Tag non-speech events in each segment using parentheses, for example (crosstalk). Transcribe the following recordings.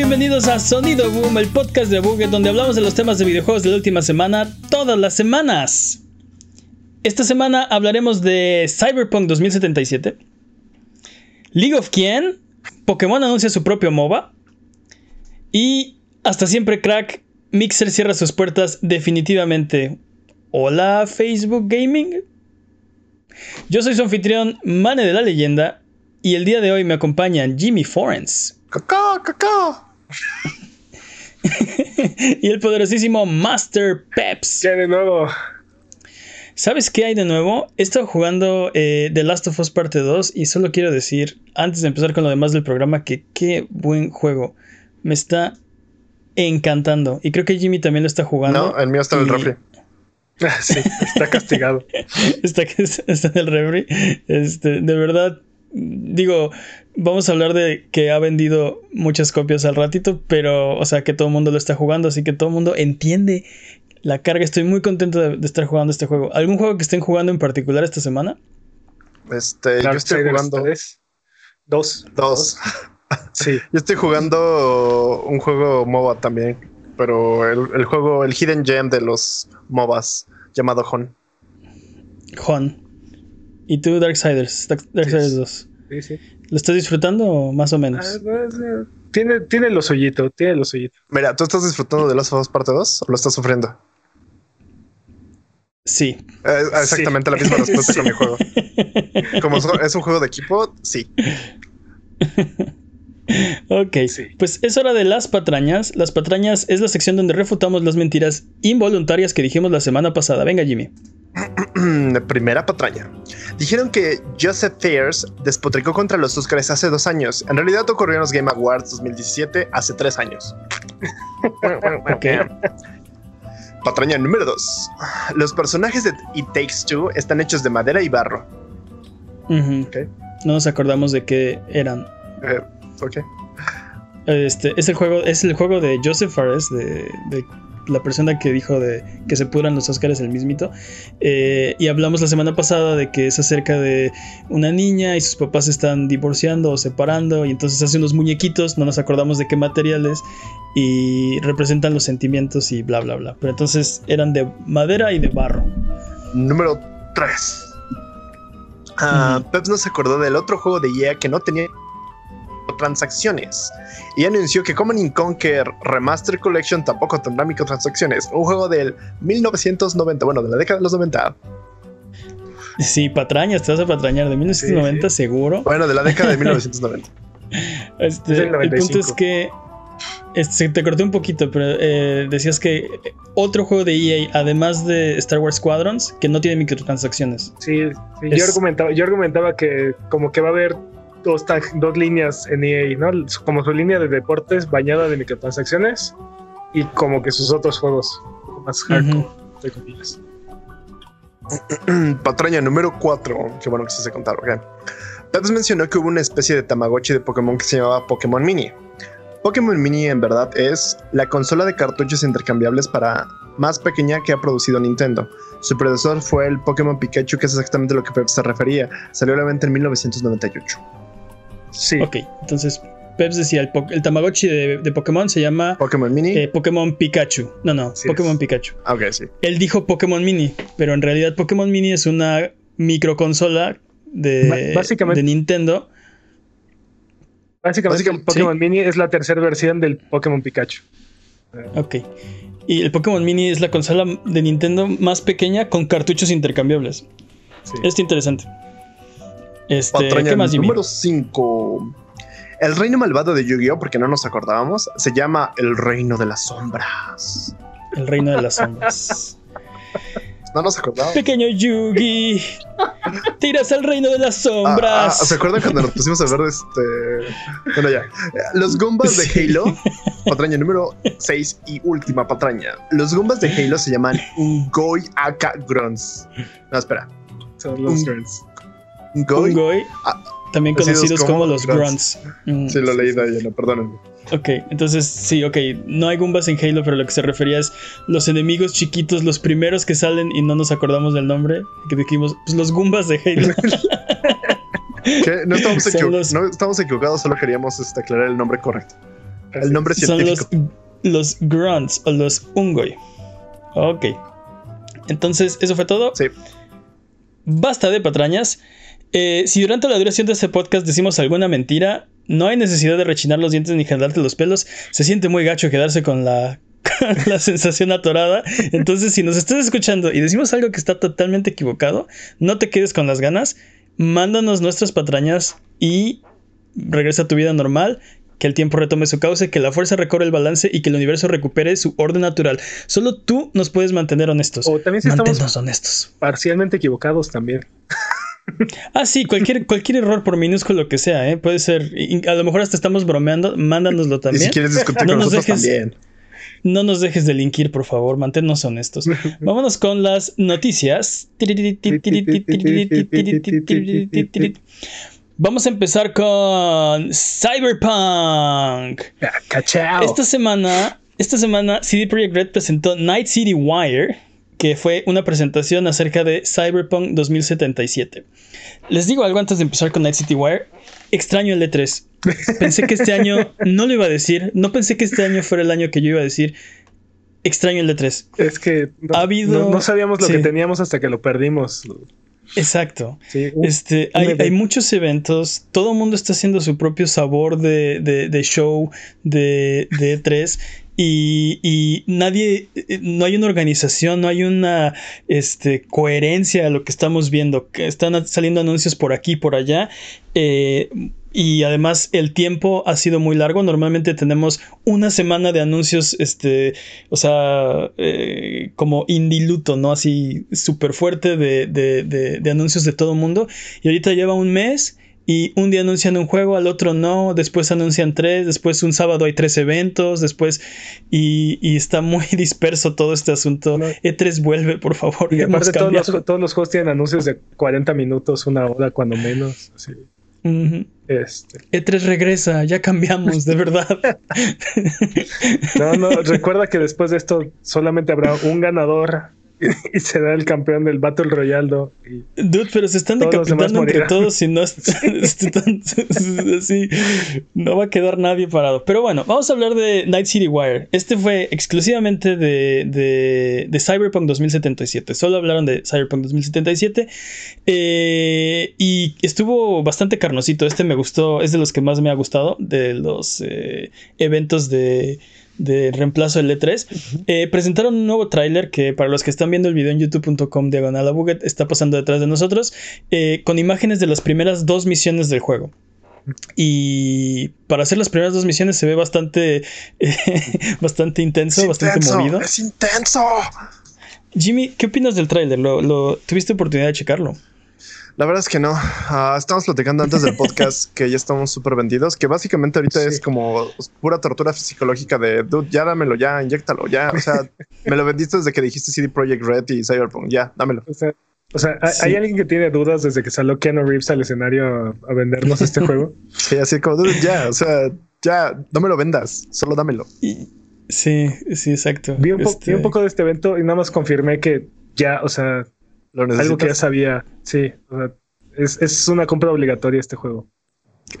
bienvenidos a Sonido Boom, el podcast de Buget, donde hablamos de los temas de videojuegos de la última semana, todas las semanas. Esta semana hablaremos de Cyberpunk 2077, League of Ken, Pokémon anuncia su propio MOBA y hasta siempre crack, Mixer cierra sus puertas definitivamente. Hola Facebook Gaming. Yo soy su anfitrión, Mane de la Leyenda, y el día de hoy me acompañan Jimmy Forens. ¡Cacá, cacá! (laughs) y el poderosísimo Master Peps. ¿Qué de nuevo? ¿Sabes qué hay de nuevo? He estado jugando eh, The Last of Us Parte 2 y solo quiero decir, antes de empezar con lo demás del programa, que qué buen juego. Me está encantando. Y creo que Jimmy también lo está jugando. No, el mío está en el refri. (laughs) Sí, está castigado. (laughs) está, está en el refri. Este, de verdad, digo, vamos a hablar de que ha vendido muchas copias al ratito, pero, o sea, que todo el mundo lo está jugando, así que todo el mundo entiende la carga. Estoy muy contento de, de estar jugando este juego. ¿Algún juego que estén jugando en particular esta semana? Este, yo estoy jugando 3. Dos. dos. (laughs) Sí. Yo estoy jugando un juego MOBA también, pero el, el juego, el hidden gem de los MOBAs llamado Hon. Juan. ¿Y tú, Darksiders? Dark- Darksiders Sí. 2. Sí, sí. ¿Lo estás disfrutando o más o Ah, menos? pues, eh, tiene, tiene lo suyito, tiene lo suyito. Mira, ¿tú estás disfrutando de Last of Us Parte 2 o lo estás sufriendo? Sí. Eh, exactamente la misma respuesta con Sí. mi juego. (laughs) Como es un juego de equipo, sí. Ok, Sí. pues es hora de las patrañas. Las patrañas es la sección donde refutamos las mentiras involuntarias que dijimos la semana pasada. Venga, Jimmy. (clears throat) Primera patraña. Dijeron que Joseph Fairs despotricó contra los Oscars hace dos años. En realidad ocurrió en los Game Awards 2017 hace tres años. (laughs) Ok. Patraña número 2. Los personajes de It Takes Two están hechos de madera y barro. Ujú. Ok. No nos acordamos de qué eran. Eh, ok. Este es el juego, es el juego de Joseph Fares, de, de la persona que dijo de que se pudran los Oscars el mismito. Eh, y hablamos la semana pasada de que es acerca de una niña y sus papás se están divorciando o separando. Y entonces hace unos muñequitos, no nos acordamos de qué materiales. Y representan los sentimientos y bla bla bla. Pero entonces eran de madera y de barro. Número 3. Ah. Peps no se acordó del otro juego de EA que no tenía transacciones y anunció que Command Conquer Remaster Collection tampoco tendrá microtransacciones. Un juego del 1990, bueno, de la década de los 90. Sí, patrañas, te vas a patrañar de 1990 Sí, sí. seguro. Bueno, de la década de (laughs) 1990. Este, Es el el 95. punto es que este, se te corté un poquito, pero eh, decías que otro juego de EA, además de Star Wars Squadrons, que no tiene microtransacciones. Sí, sí, Es- Yo, argumentaba, yo argumentaba que como que va a haber dos, dos líneas en EA, ¿no? Como su línea de deportes bañada de microtransacciones y como que sus otros juegos más hardcore, comillas. (clears throat) Patraña número 4. Qué bueno que sí se contaron. ok. Peps mencionó que hubo una especie de Tamagotchi de Pokémon que se llamaba Pokémon Mini. Pokémon Mini en verdad es la consola de cartuchos intercambiables para más pequeña que ha producido Nintendo. Su predecesor fue el Pokémon Pikachu, que es exactamente lo que Peps se refería. Salió a la venta en 1998. Sí. Ok, entonces Peps decía, el, Tamagotchi de, de Pokémon se llama Pokémon Mini. eh, Pokémon Pikachu. No, no, Pokémon es. Pikachu. Ah, ok, sí. Él dijo Pokémon Mini, pero en realidad Pokémon Mini es una microconsola de, básicamente- de Nintendo. Básicamente, Básicamente, Pokémon Mini es la tercera versión del Pokémon Pikachu. Ok. Y el Pokémon Mini es la consola de Nintendo más pequeña con cartuchos intercambiables. Sí. Está interesante. Este, Patraña ¿qué más, Jimmy? número 5. El reino malvado de Yu-Gi-Oh, porque no nos acordábamos, se llama el reino de las sombras. El reino de las sombras. (laughs) No nos acordábamos. Pequeño Yugi, tiras al reino de las Ah, sombras. ah, ¿Se acuerdan cuando nos pusimos a ver este. Bueno, ya. Los Goombas de. Halo, patraña número 6 y última patraña. Los Goombas de Halo se llaman Ungoy Aka Grunts. No, espera. Son los Un- Grunts. Ungoy. Ungoy, Ah, también conocidos como, como los grunts. grunts. Mm, Sí, lo leí de ahí, no, perdónenme. Ok, entonces sí, ok. No hay Goombas en Halo, pero lo que se refería es los enemigos chiquitos, los primeros que salen y no nos acordamos del nombre. Que dijimos, pues los Goombas de Halo. (laughs) ¿Qué? No estamos, Son equivo- los- no estamos equivocados, solo queríamos este, aclarar el nombre correcto. El nombre Son los, científico. los grunts o los ungoi. Ok. Entonces, eso fue todo. Sí. Basta de patrañas. Eh, si durante la duración de este podcast decimos alguna mentira, no hay necesidad de rechinar los dientes ni jalarte los pelos. Se siente muy gacho quedarse con la, (laughs) con la sensación atorada. Entonces, si nos estás escuchando y decimos algo que está totalmente equivocado, no te quedes con las ganas. Mándanos nuestras patrañas y regresa a tu vida normal. Que el tiempo retome su cauce, que la fuerza recorre el balance y que el universo recupere su orden natural. Solo tú nos puedes mantener honestos. O también si estamos honestos. parcialmente equivocados también. (laughs) Ah, sí, cualquier, cualquier error, por minúsculo que sea, ¿eh? puede ser. A lo mejor hasta estamos bromeando. Mándanoslo Y si también. quieres discutir (laughs) No con nos nosotros dejes- también. No nos dejes de linkir, por favor. Manténnos honestos. (laughs) Vámonos con las noticias. Vamos a empezar con Cyberpunk. Ah, Cachao. Esta semana, esta semana CD Projekt Red presentó Night City Wire, que fue una presentación acerca de Cyberpunk 2077. Les digo algo antes de empezar con Night City Wire. Extraño el E3. Pensé que este año no lo iba a decir. No pensé que este año fuera el año que yo iba a decir. Extraño el E3. Es que no, Ha habido- no, no sabíamos lo sí. que teníamos hasta que lo perdimos. Exacto. Sí, un- Este, un hay, muchos eventos, todo el mundo está haciendo su propio sabor de, de- de show de, de E3 y, y nadie, eh, no hay una organización, no hay una este, coherencia a lo que estamos viendo, que están saliendo anuncios por aquí, por allá. eh, y además el tiempo ha sido muy largo. Normalmente tenemos una semana de anuncios, este, o sea, eh, como indiluto, ¿no? Así súper fuerte de, de- anuncios de todo el mundo. Y ahorita lleva un mes y un día anuncian un juego, al otro no, después anuncian tres, después un sábado hay tres eventos, después y, y está muy (laughs) disperso todo este asunto. No. E3 vuelve, por favor. y aparte todos los, todos los juegos tienen anuncios de 40 minutos, una hora cuando menos. así. Ujú. Este. E3 regresa, ya cambiamos, de verdad. (laughs) No, no, recuerda que después de esto solamente habrá un ganador (laughs) y será el campeón del Battle Royale. ¿no? Y Dude, pero se están decapitando entre todos y no es- (laughs) (laughs) no va a quedar nadie parado. Pero bueno, vamos a hablar de Night City Wire. Este fue exclusivamente de, de, de Cyberpunk 2077. Solo hablaron de Cyberpunk 2077 eh, y estuvo bastante carnosito. Este me gustó, es de los que más me ha gustado de los eh, eventos de de reemplazo del E3. Eh, presentaron un nuevo tráiler que para los que están viendo el video en youtube.com diagonal a Buget está pasando detrás de nosotros eh, con imágenes de las primeras dos misiones del juego. Y para hacer las primeras dos misiones se ve bastante, eh, (laughs) bastante intenso, Es bastante intenso, movido. Es intenso. Jimmy, ¿qué opinas del tráiler? ¿Lo, lo- tuviste oportunidad de checarlo? La verdad es que no. Ah, estamos platicando antes del podcast (laughs) que ya estamos súper vendidos, que básicamente ahorita Sí. es como pura tortura psicológica de, dude, ya dámelo, ya, inyectalo, ya. O sea, (laughs) me lo vendiste desde que dijiste CD Projekt Red y Cyberpunk, ya, dámelo. o sea, o sea, ¿hay- Sí. ¿hay alguien que tiene dudas desde que salió Keanu Reeves al escenario a, a vendernos este juego? (laughs) Sí, así como, dude, ya, o sea, ya, no me lo vendas, solo dámelo. Y- sí, sí, exacto. Vi un, po- Este, vi un poco de este evento y nada más confirmé que ya, o sea, Lo algo que ya sabía. Sí, o sea, es, es una compra obligatoria este juego.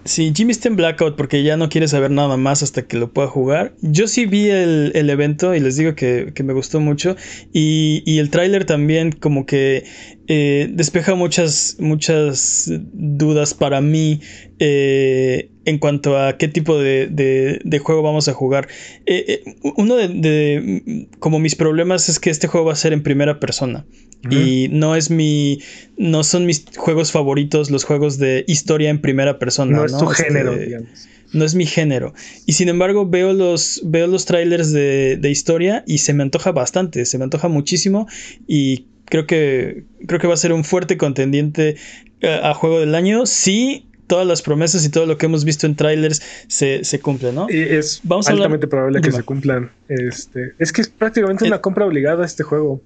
Sí, Jimmy está en blackout porque ya no quiere saber nada más hasta que lo pueda jugar. Yo sí vi el, el evento y les digo que, que me gustó mucho. Y, y el tráiler también como que eh, despeja muchas, muchas dudas para mí eh, en cuanto a qué tipo de, de- de juego vamos a jugar. Eh, eh, uno de, de- como mis problemas es que este juego va a ser en primera persona. Y no es mi. No son mis juegos favoritos los juegos de historia en primera persona. No, es tu Este, género, digamos. no es mi género. Y sin embargo, veo los, veo los trailers de, de historia y se me antoja bastante. Se me antoja muchísimo. Y creo que. Creo que va a ser un fuerte contendiente eh, a juego del año. Sí. Todas las promesas y todo lo que hemos visto en trailers se, se cumple, ¿no? Y es Vamos a altamente probable que Dime. se cumplan. Este, es que es prácticamente Eh. una compra obligada este juego.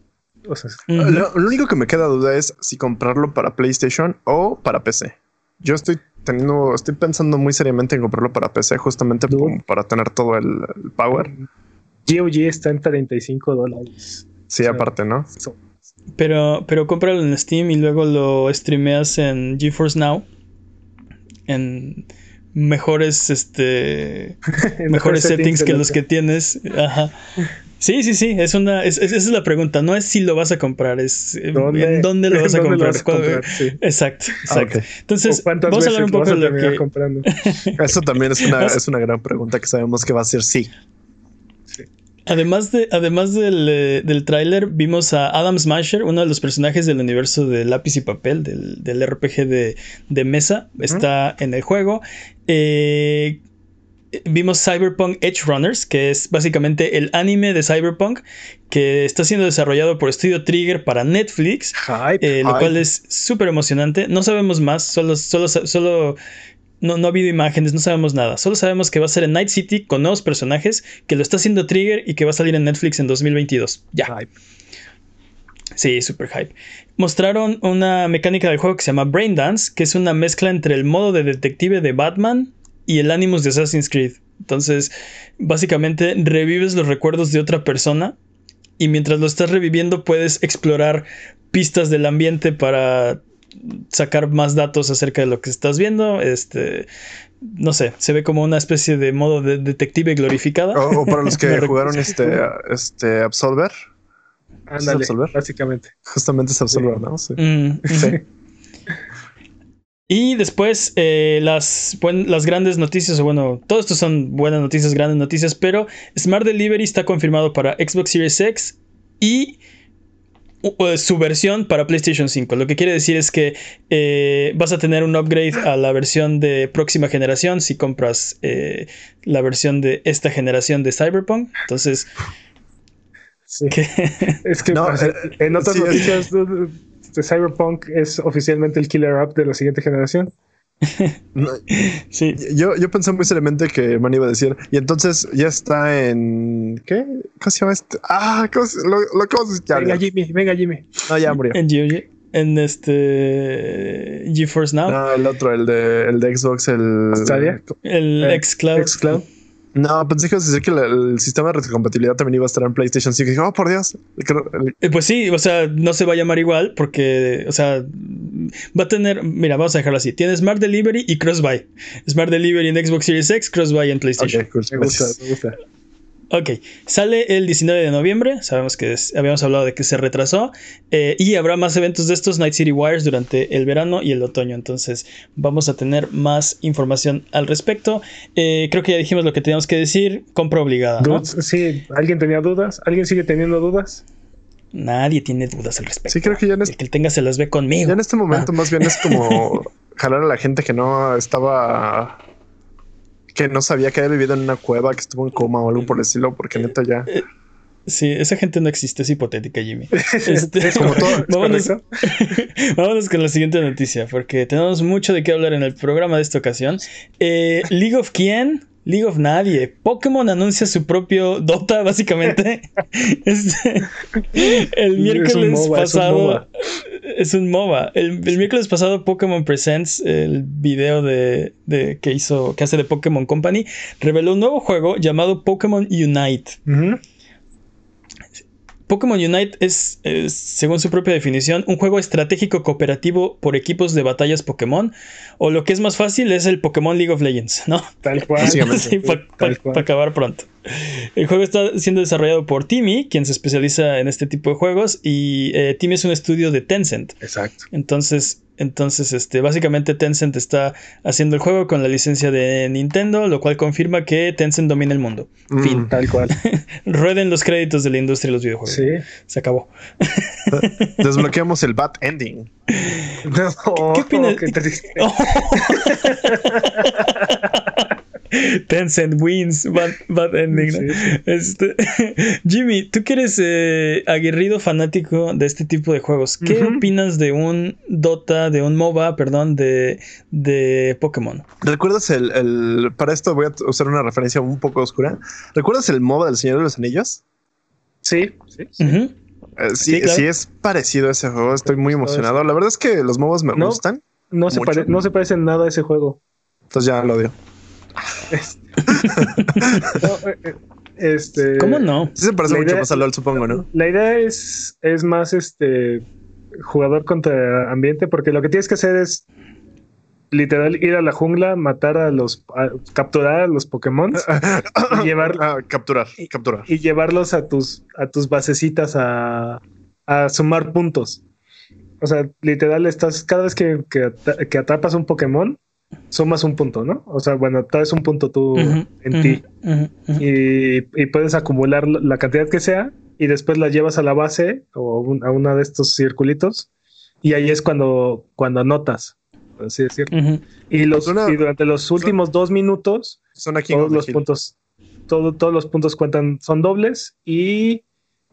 O sea, Ujú. Lo, lo único que me queda duda es si comprarlo para PlayStation o para PC. Yo estoy teniendo, estoy pensando muy seriamente en comprarlo para PC, justamente para tener todo el, el power. GOG está en 35 dólares. Sí, aparte, ¿no? So, Pero, pero cómpralo en Steam y luego lo streameas en GeForce Now. En, mejores, este, (laughs) mejores settings que los que tienes. Ajá. Sí, sí, sí, es una, es, esa es la pregunta, no es si lo vas a comprar, es eh, en dónde lo vas a comprar. Exacto, exacto. Entonces, vamos a hablar un poco de lo que... Comprando? (laughs) Eso también es una, es una gran pregunta que sabemos que va a ser sí. Además, de, además del, eh, del tráiler, vimos a Adam Smasher, uno de los personajes del universo de lápiz y papel, del, del RPG de, de mesa. Está en el juego. Eh, vimos Cyberpunk Edge Runners, que es básicamente el anime de Cyberpunk, que está siendo desarrollado por Studio Trigger para Netflix, eh, lo cual es súper emocionante. No sabemos más, solo, solo, solo no, no, ha habido imágenes, no sabemos nada. Solo sabemos que va a ser en Night City con nuevos personajes, que lo está haciendo Trigger y que va a salir en Netflix en 2022. Ya. Sí, super hype. Mostraron una mecánica del juego que se llama Brain Dance, que es una mezcla entre el modo de detective de Batman y el Animus de Assassin's Creed. Entonces, básicamente revives los recuerdos de otra persona y mientras lo estás reviviendo puedes explorar pistas del ambiente para sacar más datos acerca de lo que estás viendo. Este, no sé, se ve como una especie de modo de detective glorificada. O, para los (laughs) que jugaron este, este Absolver. Ándale, básicamente. Justamente es Absolver, ¿no? sí. Mm, (laughs) y después eh, las, las grandes noticias, o bueno, todo esto son buenas noticias, grandes noticias, pero Smart Delivery está confirmado para Xbox Series X y su versión para PlayStation 5. Lo que quiere decir es que eh, vas a tener un upgrade a la versión de próxima generación si compras eh, la versión de esta generación de Cyberpunk. Entonces... Es que en otras noticias este, Cyberpunk es oficialmente el killer app de la siguiente generación. (laughs) sí. Yo, yo pensé muy seriamente que Man iba a decir, y entonces ya está en. ¿Qué? ¿Cómo se llama este? Ah, ¿cómo se, lo, lo, Venga, Jimmy, venga, Jimmy. No, ya murió. En, en este. GeForce Now. No, el otro, el de, el de Xbox, el. ¿Stadia? El eh, Xcloud. Xcloud. No, pensé que ibas a decir que el sistema de retrocompatibilidad también iba a estar en PlayStation 5. Y dije, oh, por Dios. Eh, pues sí, o sea, no se va a llamar igual porque, o sea, va a tener, mira, vamos a dejarlo así. Tiene Smart Delivery y Crossbuy. Smart Delivery en Xbox Series X, Crossbuy en PlayStation. me gusta, me gusta. Ok, sale el 19 de noviembre, sabemos que habíamos hablado de que se retrasó eh, y habrá más eventos de estos Night City Wires durante el verano y el otoño, entonces vamos a tener más información al respecto. Eh, creo que ya dijimos lo que teníamos que decir, compra obligada. Sí, ¿alguien tenía dudas? ¿Alguien sigue teniendo dudas? Nadie tiene dudas al respecto. Sí, creo que ya en este... El que tenga se las ve conmigo. Ya en este momento ah. más bien es como (laughs) jalar a la gente que no estaba que no sabía que había vivido en una cueva, que estuvo en coma o algo por el estilo, porque neta ya. Eh, sí, esa gente no existe, es hipotética, Jimmy. (laughs) Este, como todo. vámonos, (laughs) vámonos, con la siguiente noticia, porque tenemos mucho de qué hablar en el programa de esta ocasión. Eh, League of quién? League of Nadie. Pokémon anuncia su propio Dota, (laughs) básicamente. (laughs) Este, el miércoles pasado. Es un MOBA. El, miércoles pasado, Pokémon Presents, el video de, que hizo, que hace de Pokémon Company, reveló un nuevo juego llamado Pokémon Unite. Pokémon Unite es, según su propia definición, un juego estratégico cooperativo por equipos de batallas Pokémon, o lo que es más fácil es el Pokémon League of Legends, ¿no? Tal cual. (laughs) para acabar pronto. El juego está siendo desarrollado por Timmy, quien se especializa en este tipo de juegos, y eh, Timmy es un estudio de Tencent. Exacto. Entonces, entonces, este, básicamente Tencent está haciendo el juego con la licencia de Nintendo, lo cual confirma que Tencent domina el mundo. Mm, fin. (laughs) Tal cual. (laughs) Rueden los créditos de la industria de los videojuegos. Sí. Se acabó. (laughs) Desbloqueamos el bad ending. ¿Qué, opinas? (laughs) Tencent wins, bad, ending. Este, (laughs) Jimmy, tú que eres eh, aguerrido fanático de este tipo de juegos, ¿qué opinas de un Dota, de un MOBA, perdón, de, de Pokémon? ¿Recuerdas el, Para esto voy a usar una referencia un poco oscura. ¿Recuerdas el MOBA del Señor de los Anillos? Sí, sí. Eh, sí. sí, es parecido a ese juego. Estoy muy emocionado. La verdad es que los MOBAs me gustan. No se, no se parecen nada a ese juego. Entonces ya lo odio. (laughs) Este, ¿Cómo no? Sí se parece mucho más a LOL, supongo, ¿no? La idea es, es más este jugador contra ambiente, porque lo que tienes que hacer es literal ir a la jungla, matar a los, a- capturar a los Pokémon y (coughs) llevar Ah, capturar, y- capturar. y llevarlos a tus a tus basecitas a, a sumar puntos. O sea, literal estás cada vez que, que, que atrapas un Pokémon, sumas un punto, ¿no? O sea, bueno, traes un punto tú en ti y, y puedes acumular la cantidad que sea y después la llevas a la base o un- a una de estos circulitos y ahí es cuando, cuando anotas, por así decirlo. Y, los, Suena- y durante los últimos dos minutos, Son aquí todos los puntos, todo- todos los puntos cuentan, son dobles y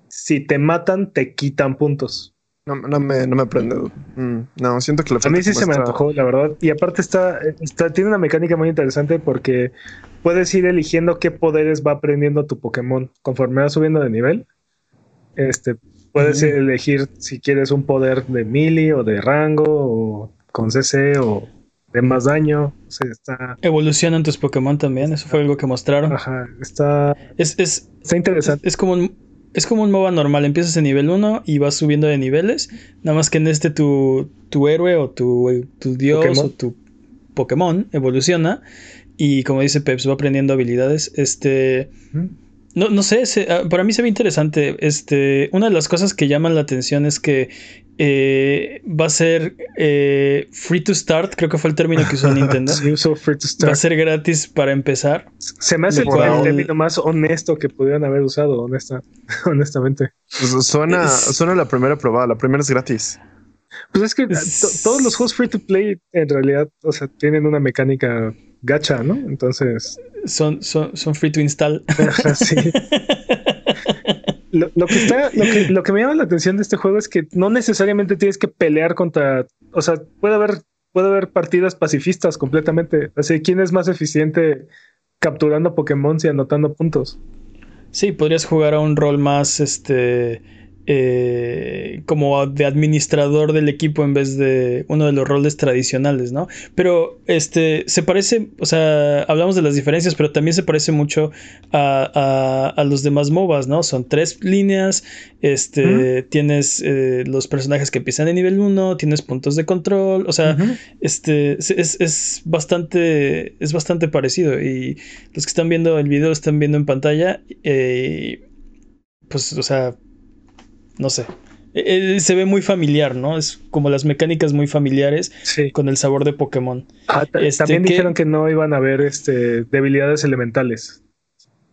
si te matan, te quitan puntos. No, no me, no me prende. Mm, no, siento que le A mí sí se me antojó, la verdad. Y aparte está, está, tiene una mecánica muy interesante porque puedes ir eligiendo qué poderes va aprendiendo tu Pokémon conforme va subiendo de nivel. Este, puedes elegir si quieres un poder de melee o de rango o con CC o de más daño. O sea, está, Evolucionan tus Pokémon también, eso fue algo que mostraron. ajá, está, Es, es, está interesante. es como un, es como un MOBA normal, empiezas en nivel 1 y vas subiendo de niveles, nada más que en este tu, tu héroe o tu, tu dios Pokémon. o tu Pokémon evoluciona y como dice Peps va aprendiendo habilidades, este... No, no sé, se- ah, para mí se ve interesante. Este, una de las cosas que llaman la atención es que eh, va a ser eh, free to start, creo que fue el término que usó (laughs) Nintendo. Sí, uso Free to Va a ser gratis para empezar. Se me hace cual- el término más honesto que pudieran haber usado, honesta, (laughs) honestamente. Pues suena, Es- suena la primera probada. La primera es gratis. Pues es que Es- todos los juegos free to play en realidad, o sea, tienen una mecánica gacha, ¿no? Entonces, Son, son, son free to install. (laughs) sí. Lo, lo que está, lo que, lo que me llama la atención de este juego es que no necesariamente tienes que pelear contra, o sea, puede haber, puede haber partidas pacifistas completamente. Así, ¿quién es más eficiente capturando Pokémon y anotando puntos? Sí, podrías jugar a un rol más este eh, como de administrador del equipo en vez de uno de los roles tradicionales, ¿no? Pero este se parece, o sea, hablamos de las diferencias, pero también se parece mucho a, a- a los demás MOBAs, ¿no? Son tres líneas, este, tienes eh, los personajes que empiezan en nivel 1, tienes puntos de control, o sea, este es, es- bastante es bastante parecido y los que están viendo el video están viendo en pantalla eh, pues o sea no sé Eh, eh, se ve muy familiar no es como las mecánicas muy familiares Sí. con el sabor de Pokémon Ah, ta- Este, también ¿qué? dijeron que no iban a haber este, debilidades elementales.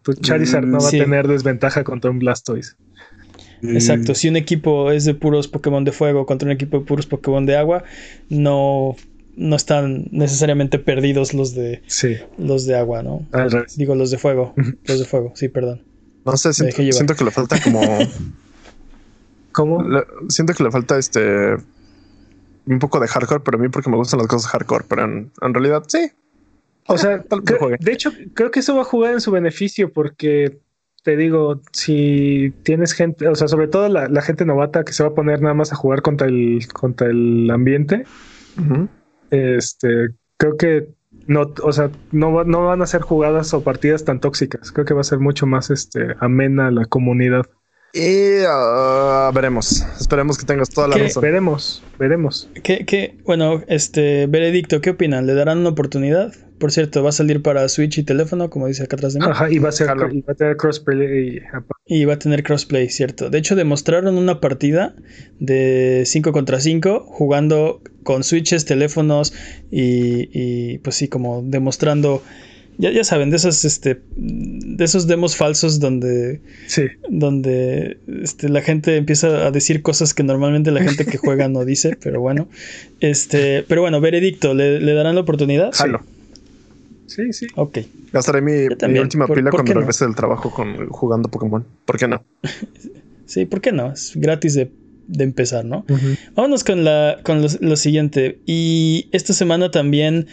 Tu Charizard no va sí. a tener desventaja contra un Blastoise. exacto si un equipo es de puros Pokémon de fuego contra un equipo de puros Pokémon de agua no no están necesariamente perdidos los de Sí, los de agua no al revés. digo los de fuego los de fuego sí perdón No sé, siento, siento que le falta como. (laughs) ¿Cómo? le- siento que le falta este. Un poco de hardcore, pero a mí porque me gustan las cosas hardcore, pero en, en realidad sí. O sea, (laughs) creo- de hecho, creo que eso va a jugar en su beneficio porque te digo, si tienes gente, o sea, sobre todo la, la gente novata que se va a poner nada más a jugar contra el, contra el ambiente, este, creo que no, o sea, no, no van a ser jugadas o partidas tan tóxicas. Creo que va a ser mucho más este, amena la comunidad. Y ah, veremos. Esperemos que tengas toda la ¿Qué? razón. Veremos, veremos. ¿Qué, qué? Bueno, este, veredicto, ¿qué opinan? ¿Le darán una oportunidad? Por cierto, va a salir para Switch y teléfono, como dice acá atrás de mí. Ajá, y va a ser, y va a tener crossplay. Y va a tener crossplay, cierto. De hecho, demostraron una partida de 5 contra 5 jugando con switches, teléfonos y, y, pues sí, como demostrando. Ya, ya saben, de esos, este, de esos demos falsos donde, Sí, donde este, la gente empieza a decir cosas que normalmente la gente que juega no dice, (laughs) pero bueno. Este, pero bueno, veredicto, ¿le, le darán la oportunidad? Jalo. sí, sí. Ok. Gastaré mi, mi última ¿Por- pila por cuando no? regrese del trabajo con jugando Pokémon. ¿Por qué no? (laughs) Sí, ¿por qué no? Es gratis de, de empezar, ¿no? Ujú. Vámonos con, la, con lo, lo siguiente. Y esta semana también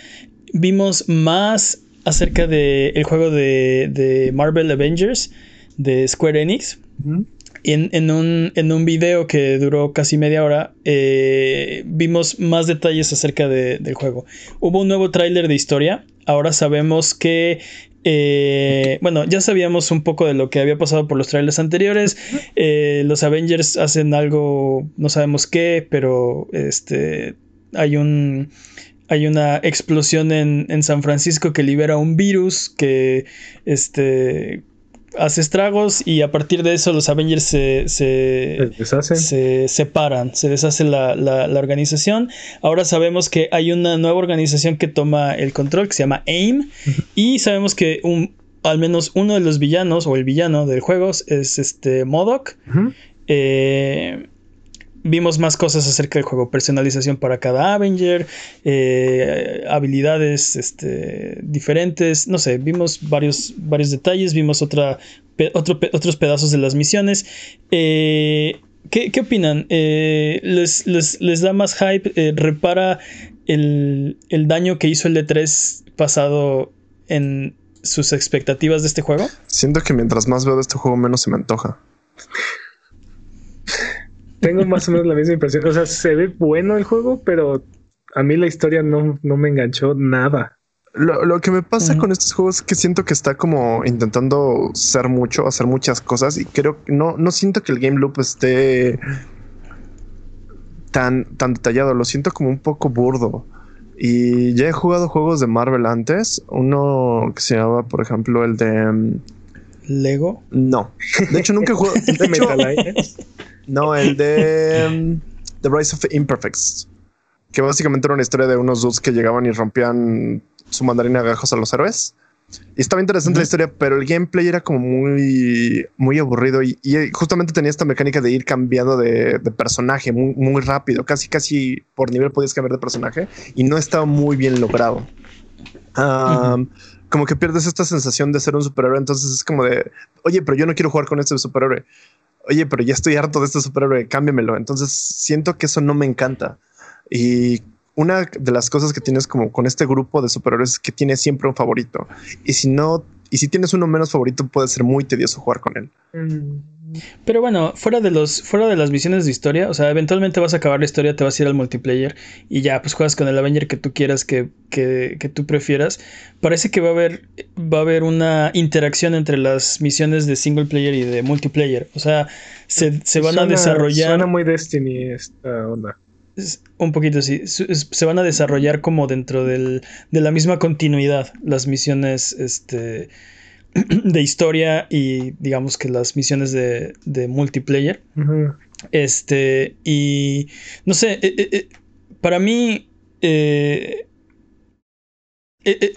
vimos más acerca del juego de, de Marvel Avengers de Square Enix. Ujú. En, en un, en un video que duró casi media hora, eh, vimos más detalles acerca de- del juego. Hubo un nuevo tráiler de historia. Ahora sabemos que. eh, bueno, ya sabíamos un poco de lo que había pasado por los trailers anteriores. Eh, los Avengers hacen algo, no sabemos qué, pero este hay un hay una explosión en, en, San Francisco que libera un virus que este, hace estragos y a partir de eso los Avengers se, se, se separan, se deshace la, la, organización. Ahora sabemos que hay una nueva organización que toma el control que se llama AIM y sabemos que un, al menos uno de los villanos o el villano del juego es este Modoc. eh, vimos más cosas acerca del juego, personalización para cada Avenger, eh, habilidades este, diferentes, no sé, vimos varios, varios detalles, vimos otra, otros pedazos de las misiones. Eh, ¿qué, opinan? Eh, les, da más hype? ¿Repara el, el daño que hizo el D3 pasado en sus expectativas de este juego? Siento que mientras más veo de este juego, menos se me antoja. Tengo más o menos la misma impresión. O sea, se ve bueno el juego, pero a mí la historia no, no me enganchó nada. Lo, que me pasa con estos juegos es que siento que está como intentando ser mucho, hacer muchas cosas y creo que no, no siento que el game loop esté tan, tan detallado. Lo siento como un poco burdo. Y ya he jugado juegos de Marvel antes. Uno que se llama, por ejemplo, el de mm, Lego. No, de hecho nunca he jugado. (laughs) De hecho, no, el de um, The Rise of Imperfects. Que básicamente era una historia de unos dudes que llegaban y rompían su mandarina de gajos a los héroes. Y estaba interesante la historia, pero el gameplay era como muy, muy aburrido y, justamente tenía esta mecánica de ir cambiando de, personaje muy, muy, rápido. Casi, casi por nivel podías cambiar de personaje y no estaba muy bien logrado. Um, como que pierdes esta sensación de ser un superhéroe. Entonces es como de, oye, pero yo no quiero jugar con este superhéroe oye, pero ya estoy harto de este superhéroe, cámbiamelo. Entonces siento que eso no me encanta. Y una de las cosas que tienes como con este grupo de superhéroes es que tienes siempre un favorito. Y si no, y si tienes uno menos favorito, puede ser muy tedioso jugar con él. Mm. Pero bueno, fuera de los, fuera de las misiones de historia, o sea, eventualmente vas a acabar la historia, te vas a ir al multiplayer y ya, pues juegas con el Avenger que tú quieras, que, que, que tú prefieras. Parece que va a haber, va a haber una interacción entre las misiones de single player y de multiplayer. O sea, se, se van a desarrollar. Suena muy Destiny esta onda. Un poquito sí. Se van a desarrollar como dentro del, de la misma continuidad las misiones este, (clears throat) de historia y digamos que las misiones de, multiplayer. Este, y no sé, eh, eh, eh, para mí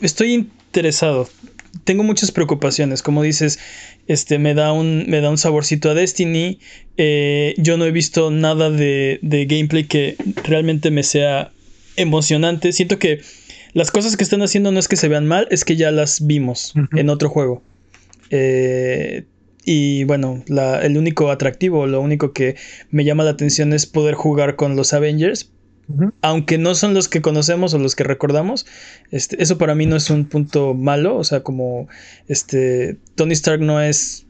estoy interesado. Tengo muchas preocupaciones, como dices, este me da un, me da un saborcito a Destiny. yo no he visto nada de, gameplay que realmente me sea emocionante. Siento que las cosas que están haciendo no es que se vean mal, es que ya las vimos en otro juego. Eh, y bueno, el único atractivo, lo único que me llama la atención es poder jugar con los Avengers. Aunque no son los que conocemos o los que recordamos, este, eso para mí no es un punto malo. O sea, como este Tony Stark no es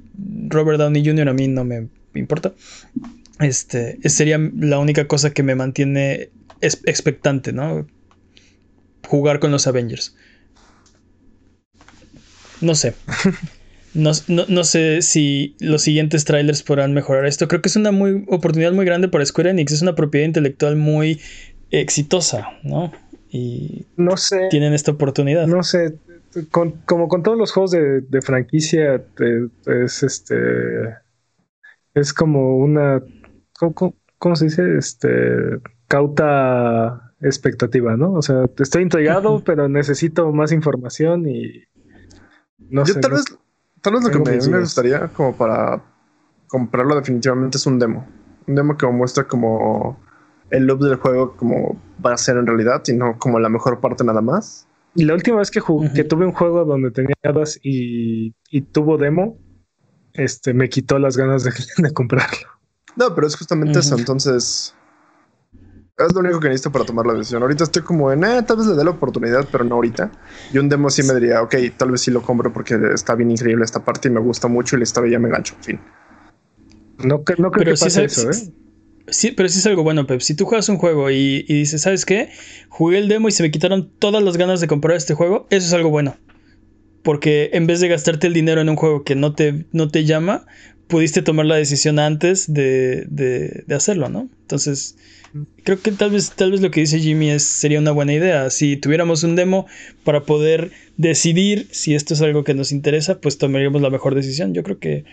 Robert Downey Jr., a mí no me importa. Este sería la única cosa que me mantiene expectante, ¿no? Jugar con los Avengers. No sé. (laughs) No, sé si los siguientes trailers podrán mejorar esto. Creo que es una muy, oportunidad muy grande para Square Enix. Es una propiedad intelectual muy exitosa, ¿no? Y no sé, tienen esta oportunidad. No sé, como con todos los juegos de, franquicia, es este. Es como una. ¿cómo, se dice? Este. Cauta expectativa, ¿no? O sea, estoy intrigado, pero necesito más información y. No Yo tal vez Tal vez lo que me, me, gustaría como para comprarlo definitivamente es un demo. Un demo que muestra como el loop del juego como va a ser en realidad y no como la mejor parte nada más. Y la última vez que, que tuve un juego donde tenía hadas y, y, tuvo demo, este, me quitó las ganas de, (laughs) de comprarlo. No, pero es justamente eso. Entonces, es lo único que necesito para tomar la decisión. Ahorita estoy como en, eh, tal vez le dé la oportunidad, pero no ahorita. Y un demo sí me diría, ok, tal vez sí lo compro porque está bien increíble esta parte y me gusta mucho y la historia ya me engancho. Fin. No, no creo pero que pase eso, ¿eh? Sí, pero sí es algo bueno, Pep. Si tú juegas un juego y, y, dices, ¿sabes qué? Jugué el demo y se me quitaron todas las ganas de comprar este juego, eso es algo bueno. Porque en vez de gastarte el dinero en un juego que no te, no te llama, pudiste tomar la decisión antes de, de, de hacerlo, ¿no? Entonces, creo que tal vez, tal vez lo que dice Jimmy es, sería una buena idea. Si tuviéramos un demo para poder decidir si esto es algo que nos interesa, pues tomaríamos la mejor decisión. Yo creo que.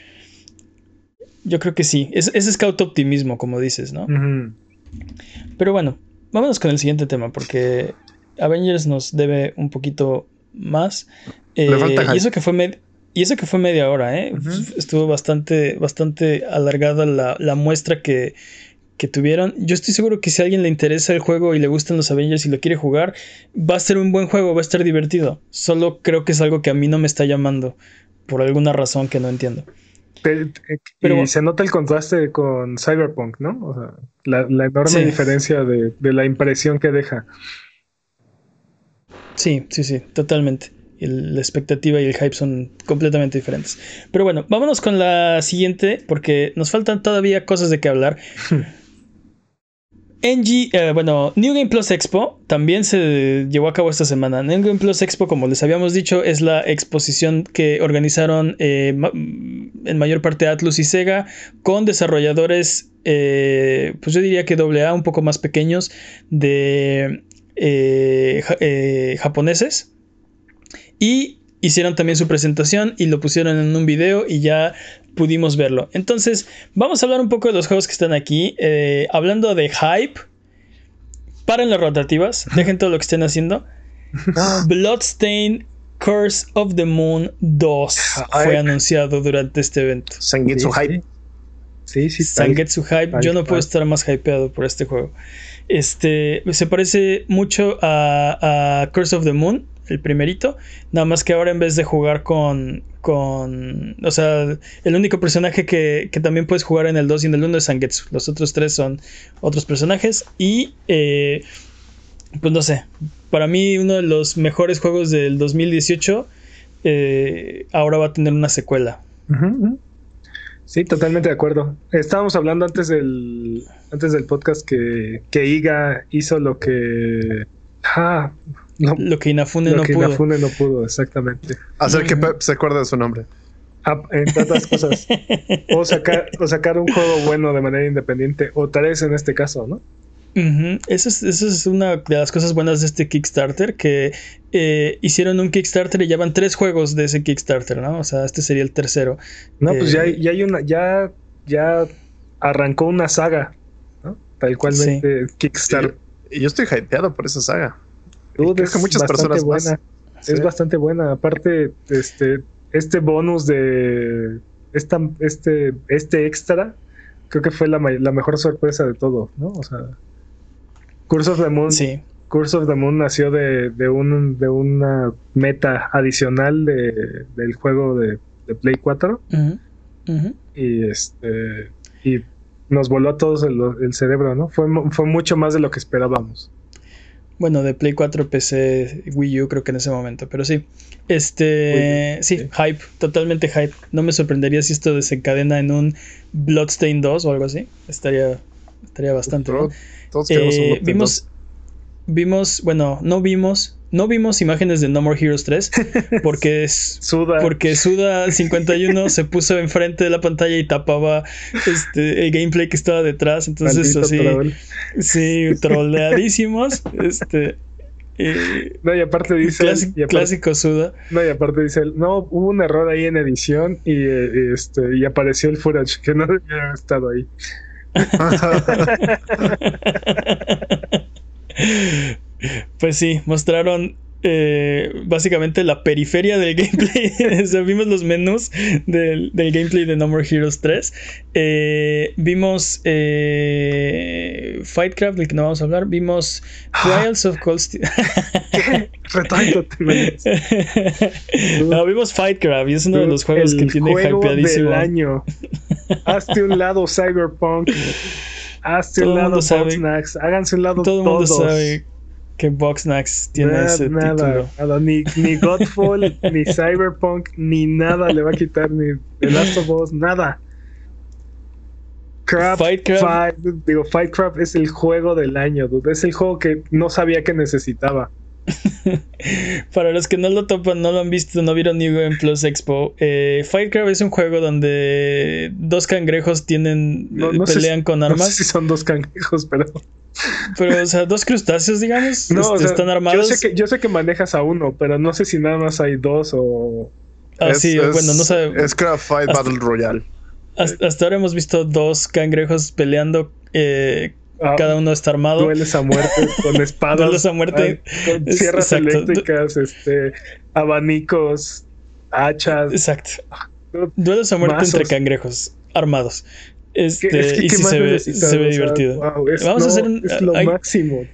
Yo creo que sí. Es, es scout optimismo, como dices, ¿no? Pero bueno, vámonos con el siguiente tema, porque Avengers nos debe un poquito más. Eh, y eso que fue y eso que fue media hora, ¿eh? Estuvo bastante, bastante alargada la, la muestra que, que tuvieron. Yo estoy seguro que si a alguien le interesa el juego y le gustan los Avengers y lo quiere jugar, va a ser un buen juego, va a estar divertido. Solo creo que es algo que a mí no me está llamando por alguna razón que no entiendo. Pero, y se nota el contraste con Cyberpunk, ¿no? O sea, la, enorme diferencia de, la impresión que deja. Sí, sí, sí, totalmente. la expectativa y el hype son completamente diferentes. Pero bueno, vámonos con la siguiente porque nos faltan todavía cosas de qué hablar. (laughs) NG, eh, bueno, New Game Plus Expo también se llevó a cabo esta semana. New Game Plus Expo, como les habíamos dicho, es la exposición que organizaron eh, en mayor parte Atlus y Sega con desarrolladores, eh, pues yo diría que AA, un poco más pequeños, de japoneses. Y hicieron también su presentación y lo pusieron en un video y ya pudimos verlo. Entonces, vamos a hablar un poco de los juegos que están aquí. Eh, hablando de hype, paren las rotativas, (laughs) dejen todo lo que estén haciendo. (laughs) Bloodstain Curse of the Moon 2 fue anunciado durante este evento. Sangetsu Hype. Sí, sí. Sangetsu Hype. Yo no puedo estar más hypeado por este juego. Este se parece mucho a Curse of the Moon el primerito. Nada más que ahora en vez de jugar con. con o sea, el único personaje que, también puedes jugar en el 2 y en el 1 es Sangetsu. Los otros tres son otros personajes. Y. Eh, pues no sé. Para mí, uno de los mejores juegos del 2018. Eh, ahora va a tener una secuela. Sí, totalmente de acuerdo. Estábamos hablando antes del, antes del podcast que, que Iga hizo lo que. Ah, lo que Inafune no que pudo. Inafune no pudo, exactamente. Hacer que Pep se acuerde de su nombre. Ah, entre otras cosas. o, sacar, o sacar un juego bueno de manera independiente, o tal vez en este caso, ¿no? Esa es, es, una de las cosas buenas de este Kickstarter, que eh, hicieron un Kickstarter y llevan tres juegos de ese Kickstarter, ¿no? O sea, este sería el tercero. No, pues ya, eh, ya hay una, ya, ya arrancó una saga, ¿no? Tal cual Kickstarter. Y yo estoy hypeado por esa saga es muchas personas buena. Es bastante buena. Aparte, este, este bonus de esta, este, este extra, creo que fue la, mejor sorpresa de todo, ¿no? O sea, Curse of the Moon. Sí. Curse of the Moon nació de, de, un, de una meta adicional de, del juego de, Play 4. Y este. Y nos voló a todos el, el cerebro, ¿no? Fue, fue mucho más de lo que esperábamos. Bueno, de Play 4, PC, Wii U, creo que en ese momento, pero sí. Este, sí, hype, totalmente hype. No me sorprendería si esto desencadena en un Bloodstain 2 o algo así. Estaría, estaría bastante bien. Eh, vimos, vimos, bueno, no vimos, no vimos imágenes de No More Heroes 3 (laughs) porque Suda. porque Suda 51 se puso enfrente de la pantalla y tapaba este el gameplay que estaba detrás, entonces así sí, troleadísimos, este no, y aparte dice. clásico Suda. No, y aparte dice: No, hubo un error ahí en edición y, este, y apareció el footage que no debía haber estado ahí. (laughs) (laughs) Pues sí, mostraron eh, básicamente la periferia del (laughs) gameplay. vimos los menús del, gameplay de No More Heroes 3. Eh, vimos eh, Fightcraft, del que no vamos a hablar. Vimos Trials of Cold Steel. (laughs) no, vimos Fightcraft y es uno de los juegos que tiene juego hypeadísimo. Del año. Hazte un lado Cyberpunk. Hazte un lado Boxnax. Háganse un lado Todo el mundo sabe que Boxnax tiene ese título. Nada, ni, ni (laughs) Godfall, ni Cyberpunk, ni nada le va a quitar, ni The Last of Us, nada. Fightcraft. digo, Fightcraft es el juego del año, dude. Es el juego que no sabía que necesitaba. (laughs) Para los que no lo topan, no lo han visto, no vieron New Game Plus Expo, eh, Fightcraft es un juego donde dos cangrejos tienen No- eh, no pelean si- con No armas, sé si son dos cangrejos, pero. Pero o sea, dos crustáceos, digamos, No, este, o sea, están armados. Yo sé, que, yo sé que manejas a uno, pero no sé si nada más hay dos o. Ah, Es- sí, es- bueno, no sabe. Es Craft Fight hasta- Battle Royale. Hasta, hasta ahora hemos visto dos cangrejos peleando. eh, ah, cada uno está armado. dueles a muerte (laughs) con espadas. Duelos a muerte. ah, con sierras exacto. eléctricas, este, abanicos, hachas. Exacto. ¿no? Duelos a muerte Mazos. entre cangrejos armados. Este, es que, y ¿qué sí más se ve, necesitas? se ve O sea, divertido. wow, es Vamos a lo- hacer un- Es lo hay- máximo.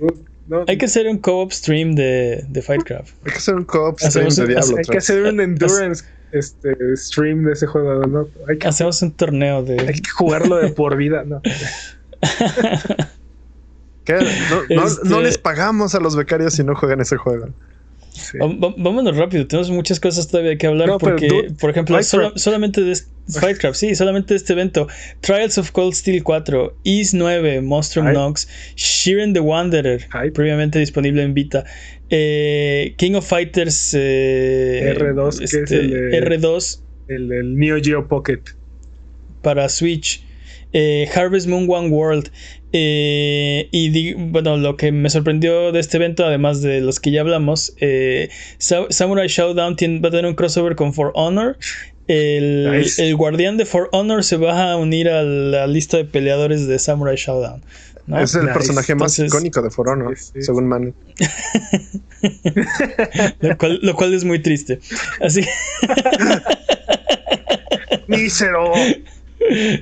Hay que hacer un co-op stream de, de Fightcraft. Hay que hacer un co-op stream Hacemos de un- Diablo. hay que 3. hacer un endurance este, stream de ese juego. ¿no? Hay, que, Hacemos un torneo de. hay que jugarlo de por vida. ¿no? (laughs) ¿Qué? No, no- Este- no les pagamos a los becarios si no juegan ese juego. Sí. Vámonos rápido, tenemos muchas cosas todavía que hablar No, porque, por ejemplo, solamente de este- (laughs) Fightcraft, sí, solamente de este evento, Trials of Cold Steel 4, Ease 9, Monstrum Ay. Nox, Sheeran the Wanderer, Ay. previamente disponible en Vita, eh, King of Fighters eh, R2, que es el R2 El, el Neo Geo Pocket. para Switch, eh, Harvest Moon One World. Eh, y di- bueno, lo que me sorprendió de este evento, además de los que ya hablamos, eh, Sa- Samurai Showdown tiene- va a tener un crossover con For Honor. El, Nice. el guardián de For Honor se va a unir a la lista de peleadores de Samurai Showdown. ¿no? es el Nice. personaje más Entonces- icónico de For Honor, Sí, sí. según Manu. (laughs) Lo, cual, lo cual es muy triste. Así, (laughs) ¡Mísero!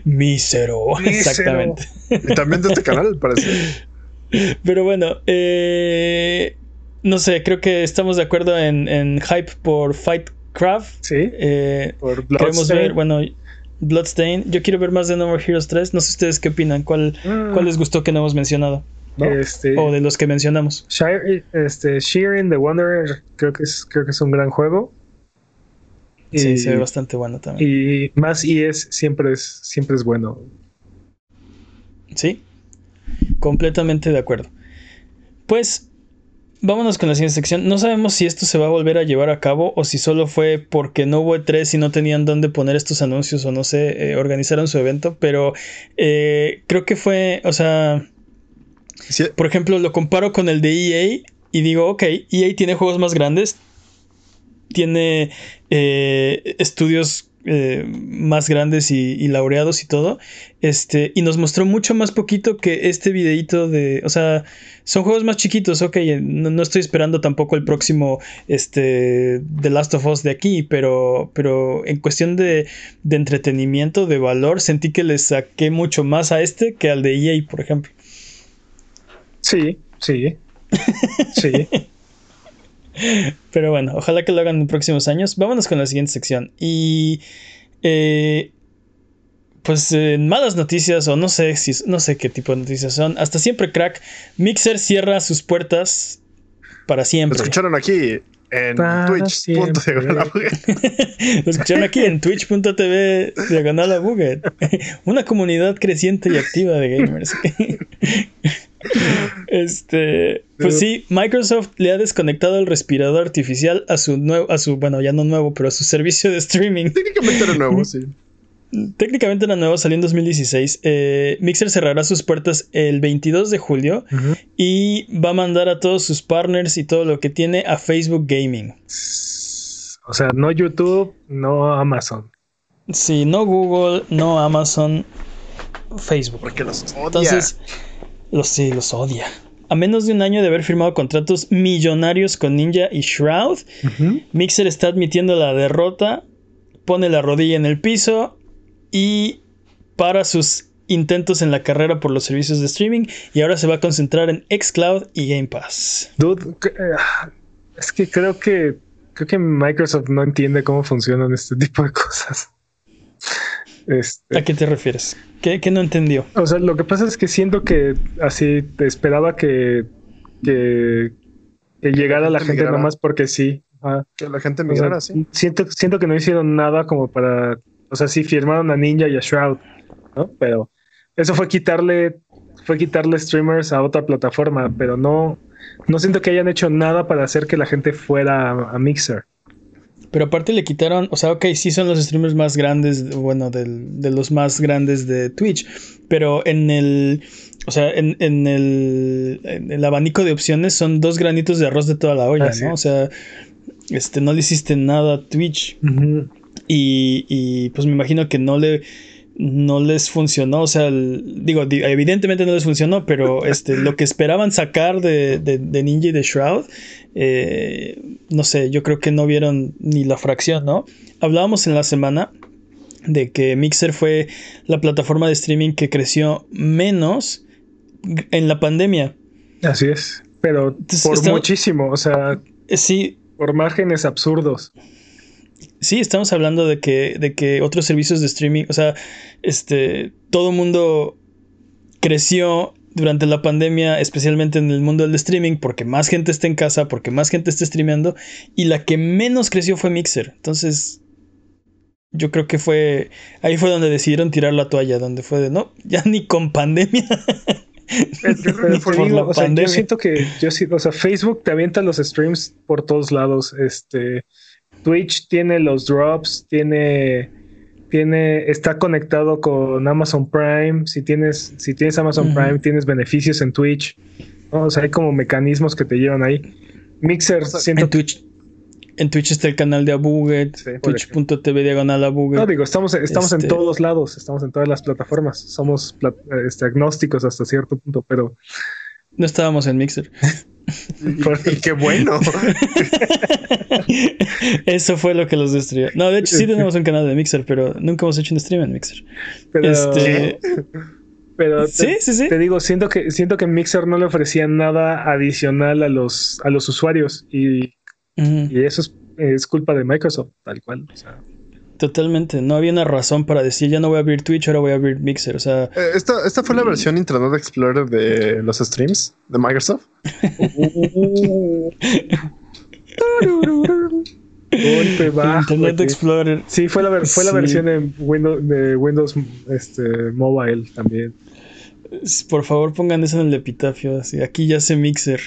Mísero. Exactamente. Y también de este canal, al parecer. Pero bueno, eh, no sé, creo que estamos de acuerdo en, en hype por Fightcraft. Sí, Eh, por queremos Bloodstain. ver, bueno, Bloodstain. Yo quiero ver más de No More Heroes 3. No sé ustedes qué opinan. ¿Cuál, Mm, cuál les gustó que no hemos mencionado? ¿No? Este, O de los que mencionamos. Shire- este, Sheeran the Wanderer creo que es, creo que es un gran juego. Sí, se ve bastante bueno también. Y más ES siempre es, siempre es bueno. Sí, completamente de acuerdo. Pues vámonos con la siguiente sección. No sabemos si esto se va a volver a llevar a cabo o si solo fue porque no hubo E3 y no tenían dónde poner estos anuncios o no sé, eh, organizaron su evento, pero eh, creo que fue, o sea, Sí, por ejemplo, lo comparo con el de EA y digo, ok, EA tiene juegos más grandes, tiene eh, estudios eh, más grandes y, y laureados y todo, este, y nos mostró mucho más poquito que este videíto de, o sea, son juegos más chiquitos, ok, no, no estoy esperando tampoco el próximo, este, The Last of Us de aquí, pero, pero en cuestión de, de entretenimiento, de valor, sentí que le saqué mucho más a este que al de EA, por ejemplo. Sí, sí. (laughs) Sí. Pero bueno, ojalá que lo hagan en próximos años. Vámonos con la siguiente sección. Y. eh, pues eh, malas noticias, o no sé si no sé qué tipo de noticias son. Hasta siempre, crack. Mixer cierra sus puertas para Lo siempre. escucharon aquí en Para Twitch. siempre. punto diagonal abuget. (laughs) Lo escucharon aquí en twitch.tv diagonal a Buget. (laughs) Una comunidad creciente y activa de gamers. (laughs) Este, pues sí, Microsoft le ha desconectado el respirador artificial a su nuevo, a su, bueno, ya no nuevo, pero a su servicio de streaming. Técnicamente era nuevo, sí. Técnicamente era nuevo, salió en 2016. Eh, Mixer cerrará sus puertas el 22 de julio y va a mandar a todos sus partners y todo lo que tiene a Facebook Gaming. O sea, no YouTube, no Amazon. Sí, no Google, no Amazon, Facebook. Porque los odia. Entonces, los, sí, los odia. A menos de un año de haber firmado contratos millonarios con Ninja y Shroud. Mixer está admitiendo la derrota, pone la rodilla en el piso y para sus intentos en la carrera por los servicios de streaming y ahora se va a concentrar en xCloud y Game Pass. Dude, eh, es que creo que creo que Microsoft no entiende cómo funcionan este tipo de cosas. Este, ¿A qué te refieres? ¿Qué, qué no entendió? o sea, lo que pasa es que siento que así te esperaba que, que, que llegara la gente nomás porque sí. Ajá. Que la gente O sea, migrara, sí. siento, siento que no hicieron nada como para. O sea, sí firmaron a Ninja y a Shroud, ¿no? Pero eso fue quitarle. Fue quitarle streamers a otra plataforma, pero no. no siento que hayan hecho nada para hacer que la gente fuera a, Mixer. Pero aparte le quitaron, o sea, ok, sí son los streamers más grandes, bueno, de los más grandes de Twitch, pero en el, o sea, en, el, el, abanico de opciones son dos granitos de arroz de toda la olla, ¿no? O sea, este, no le hiciste nada a Twitch. y, y, pues me imagino que no le no les funcionó. O sea, digo, evidentemente no les funcionó, pero (laughs) este, lo que esperaban sacar de, de, Ninja y de Shroud, eh, no sé, yo creo que no vieron ni la fracción, ¿no? Hablábamos en la semana de que Mixer fue la plataforma de streaming que creció menos en la pandemia. Así es, pero por muchísimo, o sea, sí. Por márgenes absurdos. Sí, estamos hablando de que, de que otros servicios de streaming, o sea, este, todo mundo creció durante la pandemia, especialmente en el mundo del streaming, porque más gente está en casa, porque más gente está streameando, y la que menos creció fue Mixer. Entonces, yo creo que fue, ahí fue donde decidieron tirar la toalla, donde fue de, no, ya ni con pandemia. o sea, yo siento que, yo o sea, Facebook te avienta los streams por todos lados, este Twitch tiene los drops, tiene, tiene, está conectado con Amazon Prime. Si tienes, si tienes Amazon Prime, tienes beneficios en Twitch. O sea, hay como mecanismos que te llevan ahí. Mixer, siento en Twitch. En Twitch está el canal de Abuget, twitch.tv diagonal Abuget. No, digo, estamos, estamos en este todos lados, estamos en todas las plataformas. Somos este, agnósticos hasta cierto punto, pero. No estábamos en Mixer. (laughs) (laughs) y qué bueno. (laughs) Eso fue lo que los destruyó. No, de hecho sí tenemos un canal de Mixer, pero nunca hemos hecho un stream en Mixer. Pero, este... pero sí, sí, sí. Te digo, siento que, siento que Mixer no le ofrecía nada adicional a los, a los usuarios y, y eso es, es, culpa de Microsoft, tal cual. O sea. Totalmente, no había una razón para decir ya no voy a abrir Twitch, ahora voy a abrir Mixer, o sea... Eh, esta, esta fue la versión Internet Explorer de los streams de Microsoft. (laughs) Internet Explorer. Sí, fue la, fue la versión de Windows, de Windows este, Mobile también. Por favor, pongan eso en el epitafio. Así. Aquí ya se Mixer.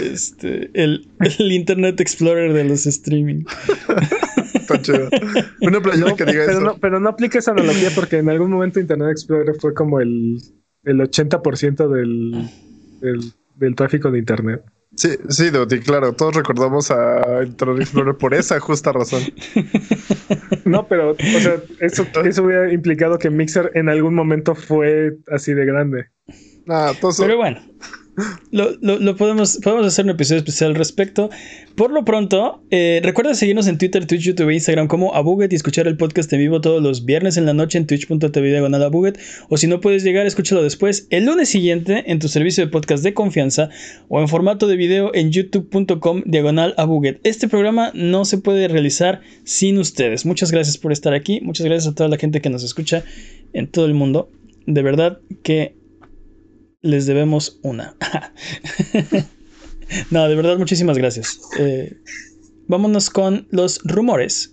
Este, el, el Internet Explorer de los streaming. (laughs) Una playera que diga pero eso. No, pero no aplica esa analogía porque en algún momento Internet Explorer fue como el, el 80% del, del, del, tráfico de Internet. Sí, sí, Doti, claro, todos recordamos a Internet Explorer por esa justa razón. (laughs) No, pero, o sea, eso, eso hubiera implicado que Mixer en algún momento fue así de grande. Ah, Pero bueno, lo, podemos, podemos hacer un episodio especial al respecto. Por lo pronto, eh, recuerda seguirnos en Twitter, Twitch, YouTube e Instagram como Abuget y escuchar el podcast en vivo todos los viernes en la noche en twitch.tv diagonal Abuget. O si no puedes llegar, escúchalo después el lunes siguiente en tu servicio de podcast de confianza o en formato de video en youtube.com diagonal Abuget. Este programa no se puede realizar sin ustedes. Muchas gracias por estar aquí. Muchas gracias a toda la gente que nos escucha en todo el mundo. De verdad que les debemos una. (laughs) no, de verdad, muchísimas gracias. Eh, vámonos con los rumores.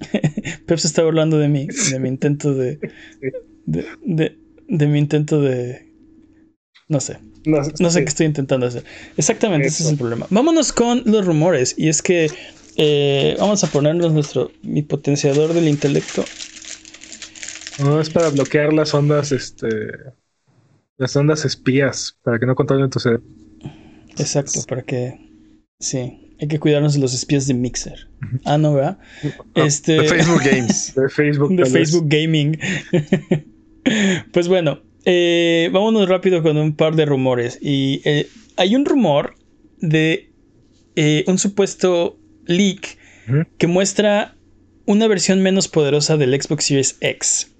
(laughs) Pep se está burlando de mí, de mi intento de. de, de, mi intento de. No sé. No, sé qué estoy intentando hacer. Exactamente, ese es el problema. Vámonos con los rumores. Y es que eh, vamos a ponernos nuestro mi potenciador del intelecto. No, es para bloquear las ondas, este las ondas espías para que no controlen tu cerebro. Exacto, para que. Sí, hay que cuidarnos de los espías de Mixer. Ah, no, ¿verdad? este... De Facebook Games. (laughs) de Facebook, de Facebook Gaming. (laughs) pues bueno, eh, vámonos rápido con un par de rumores. Y eh, hay un rumor de eh, un supuesto leak que muestra una versión menos poderosa del Xbox Series X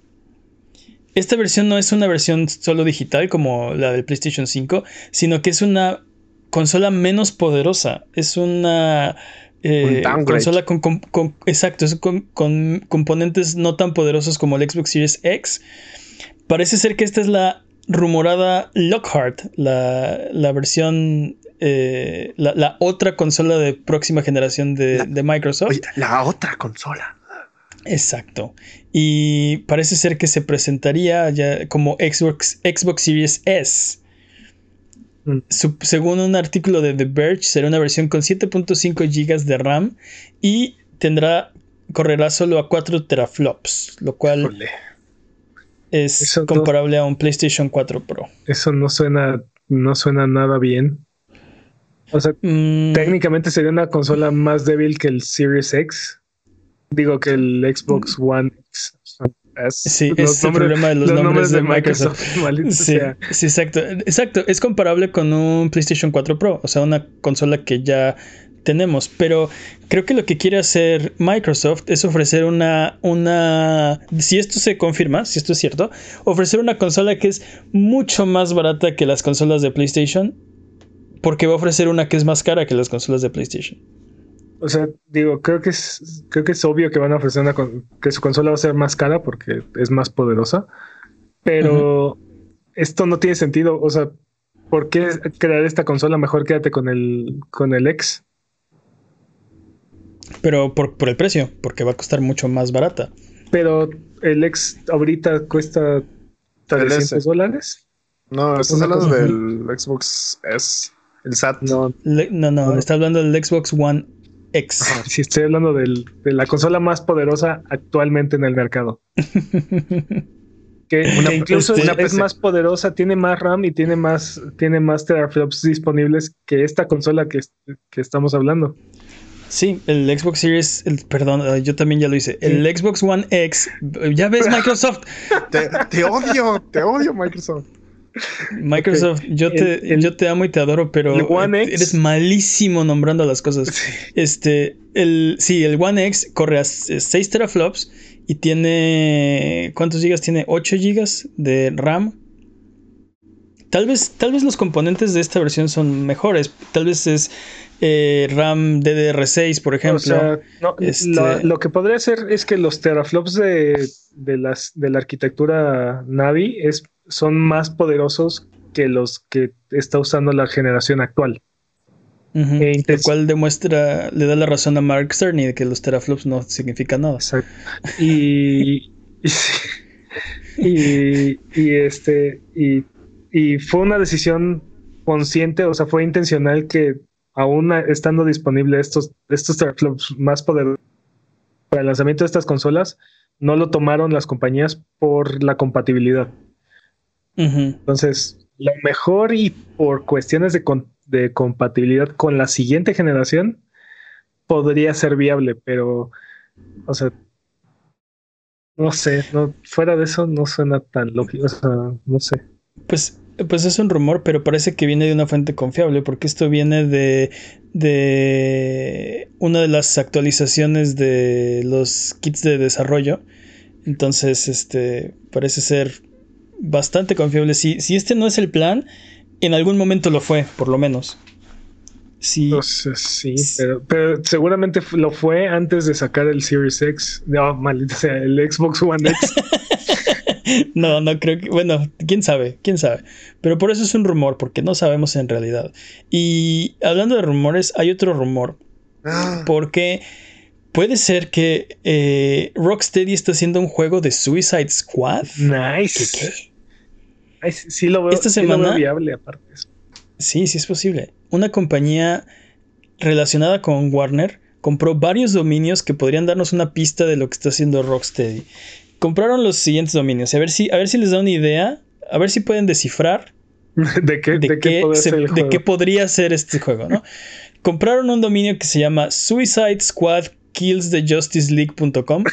esta versión no es una versión solo digital como la del PlayStation 5, sino que es una consola menos poderosa. Es una eh, consola con, exacto, con, componentes no tan poderosos como el Xbox Series X. Parece ser que esta es la rumorada Lockhart, la, versión, eh, la, otra consola de próxima generación de, Microsoft. la otra consola. Exacto. Y parece ser que se presentaría ya como Xbox, Xbox Series S. Mm. según un artículo de The Verge, será una versión con 7.5 GB de RAM y tendrá correrá solo a 4 teraflops, lo cual es comparable a un PlayStation 4 Pro. Eso no suena no suena nada bien. O sea, mm. técnicamente sería una consola más débil que el Series X. Digo que el Xbox mm. One X. sí, es el problema de los, nombres, de, Microsoft. (laughs) sí, sí, exacto. Exacto. Es comparable con un PlayStation 4 Pro, o sea, una consola que ya tenemos. Pero creo que lo que quiere hacer Microsoft es ofrecer una, una, si esto se confirma, si esto es cierto, ofrecer una consola que es mucho más barata que las consolas de PlayStation, porque va a ofrecer una que es más cara que las consolas de PlayStation. O sea, digo, creo que es, creo que es obvio que van a ofrecer una que su consola va a ser más cara porque es más poderosa, pero esto no tiene sentido. O sea, ¿por qué crear esta consola? Mejor quédate con el con el X. Pero por, el precio, porque va a costar mucho más barata. Pero el X ahorita cuesta 300 dólares. No, estás hablando del Xbox S, el SAT. No, no, no, está hablando del Xbox One X. sí, estoy hablando de la consola más poderosa actualmente en el mercado. (laughs) que, incluso este, es, más poderosa, tiene más RAM y tiene más, tiene más teraflops disponibles que esta consola que, que estamos hablando. Sí, el Xbox Series, perdón, yo también ya lo hice. El Xbox One X, ya ves (laughs) Microsoft. te, odio, te odio Microsoft. Microsoft, yo, te, yo te amo y te adoro, pero eres malísimo nombrando las cosas. Este, el, sí, el One X corre a 6 teraflops y tiene. ¿Cuántos gigas tiene? 8 gigas de RAM. Tal vez, tal vez los componentes de esta versión son mejores. Tal vez es eh, RAM DDR6, por ejemplo. Este lo, que podría ser es que los teraflops de, las, de la arquitectura Navi es, son más poderosos que los que está usando la generación actual. E lo cual demuestra, le da la razón a Mark Cerny de que los teraflops no significan nada. Y, (laughs) y, y, este, y, y fue una decisión consciente, o sea, fue intencional que aún estando disponible estos, estos teraflops más poderosos para el lanzamiento de estas consolas, no lo tomaron las compañías por la compatibilidad. Entonces, lo mejor y por cuestiones de, de, compatibilidad con la siguiente generación podría ser viable, pero, o sea, no sé, no, fuera de eso no suena tan lógico, o sea, no sé. Pues pues es un rumor, pero parece que viene de una fuente confiable, porque esto viene de, de una de las actualizaciones de los kits de desarrollo. Entonces, este parece ser bastante confiable. Si, si este no es el plan, en algún momento lo fue, por lo menos. Sí, sí, pero, seguramente lo fue antes de sacar el Series X. No, maldita sea, el Xbox One X. (laughs) no, no creo que. Bueno, quién sabe, quién sabe. Pero por eso es un rumor, porque no sabemos en realidad. Y hablando de rumores, hay otro rumor. Ah. Porque puede ser que eh, Rocksteady está haciendo un juego de Suicide Squad. Nice. sí, lo veo, Esta semana, viable, aparte. Sí, sí es posible. Una compañía relacionada con Warner compró varios dominios que podrían darnos una pista de lo que está haciendo Rocksteady compraron los siguientes dominios. A ver si, a ver si les da una idea. A ver si pueden descifrar (laughs) de qué, de, qué, podría ser este juego, ¿no? compraron un dominio que se llama Suicide Squad Kills the Justice League.com. (laughs)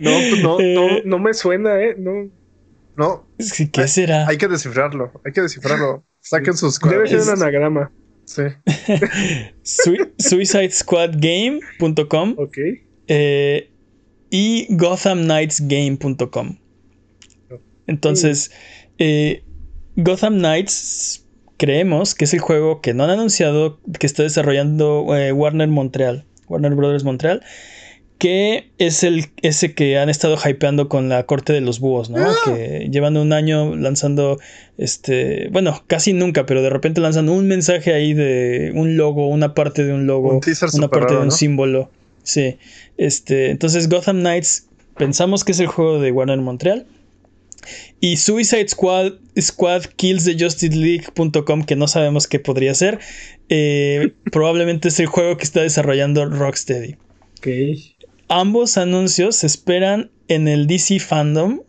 no, pues no, no, eh, no me suena, ¿eh? No. No. ¿Qué será? Hay que descifrarlo. Hay que descifrarlo. Saquen sus Debe ser un anagrama. Sí. (laughs) SuicideSquadGame.com. Ok. Eh, y GothamKnightsGame.com. Entonces, eh, Gotham Knights creemos que es el juego que no han anunciado que está desarrollando eh, Warner Montreal, Warner Brothers Montreal que es el ese que han estado hypeando con la corte de los búhos, ¿no? Ah. Que llevan un año lanzando, este, bueno, casi nunca, pero de repente lanzan un mensaje ahí de un logo, una parte de un logo, una parte de un símbolo. Sí, este, entonces Gotham Knights pensamos que es el juego de Warner Montreal. Y Suicide Squad, Squad Kills the Justice League.com, que no sabemos qué podría ser, eh, (laughs) probablemente es el juego que está desarrollando Rocksteady. Ok. Ambos anuncios se esperan en el DC Fandom,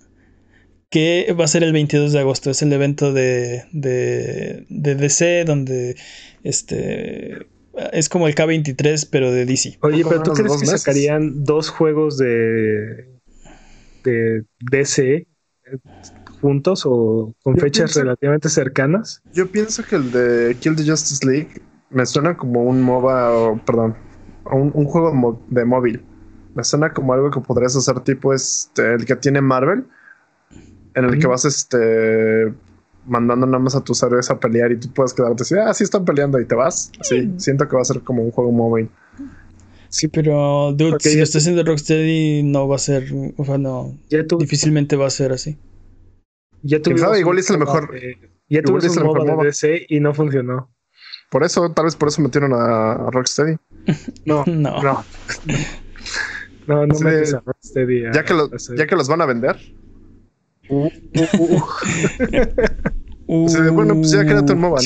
que va a ser el 22 de agosto. Es el evento de, de, de DC, donde este es como el K23, pero de DC. Oye, pero ¿tú crees que sacarían dos juegos de, de DC juntos o con fechas relativamente cercanas? Yo pienso que el de Kill the Justice League me suena como un MOBA, o, perdón, un, un juego de móvil. Me suena como algo que podrías hacer tipo este, el que tiene Marvel, en el que vas este mandando nada más a tus héroes a pelear y tú puedes quedarte así, ah, sí están peleando y te vas. Sí, siento que va a ser como un juego móvil. Sí, pero dude, si lo está haciendo Rocksteady no va a ser, o sea, no, difícilmente va a ser así. Ya sabe, igual es el mejor. ya tuve un MOBA de DC y no funcionó. Por eso, tal vez por eso metieron a, Rocksteady. (laughs) No, no. No, no, no metes a Rocksteady. ya, que ya que los van a vender. Uh, uh, uh. (laughs) bueno, pues ya quédate un MOBA,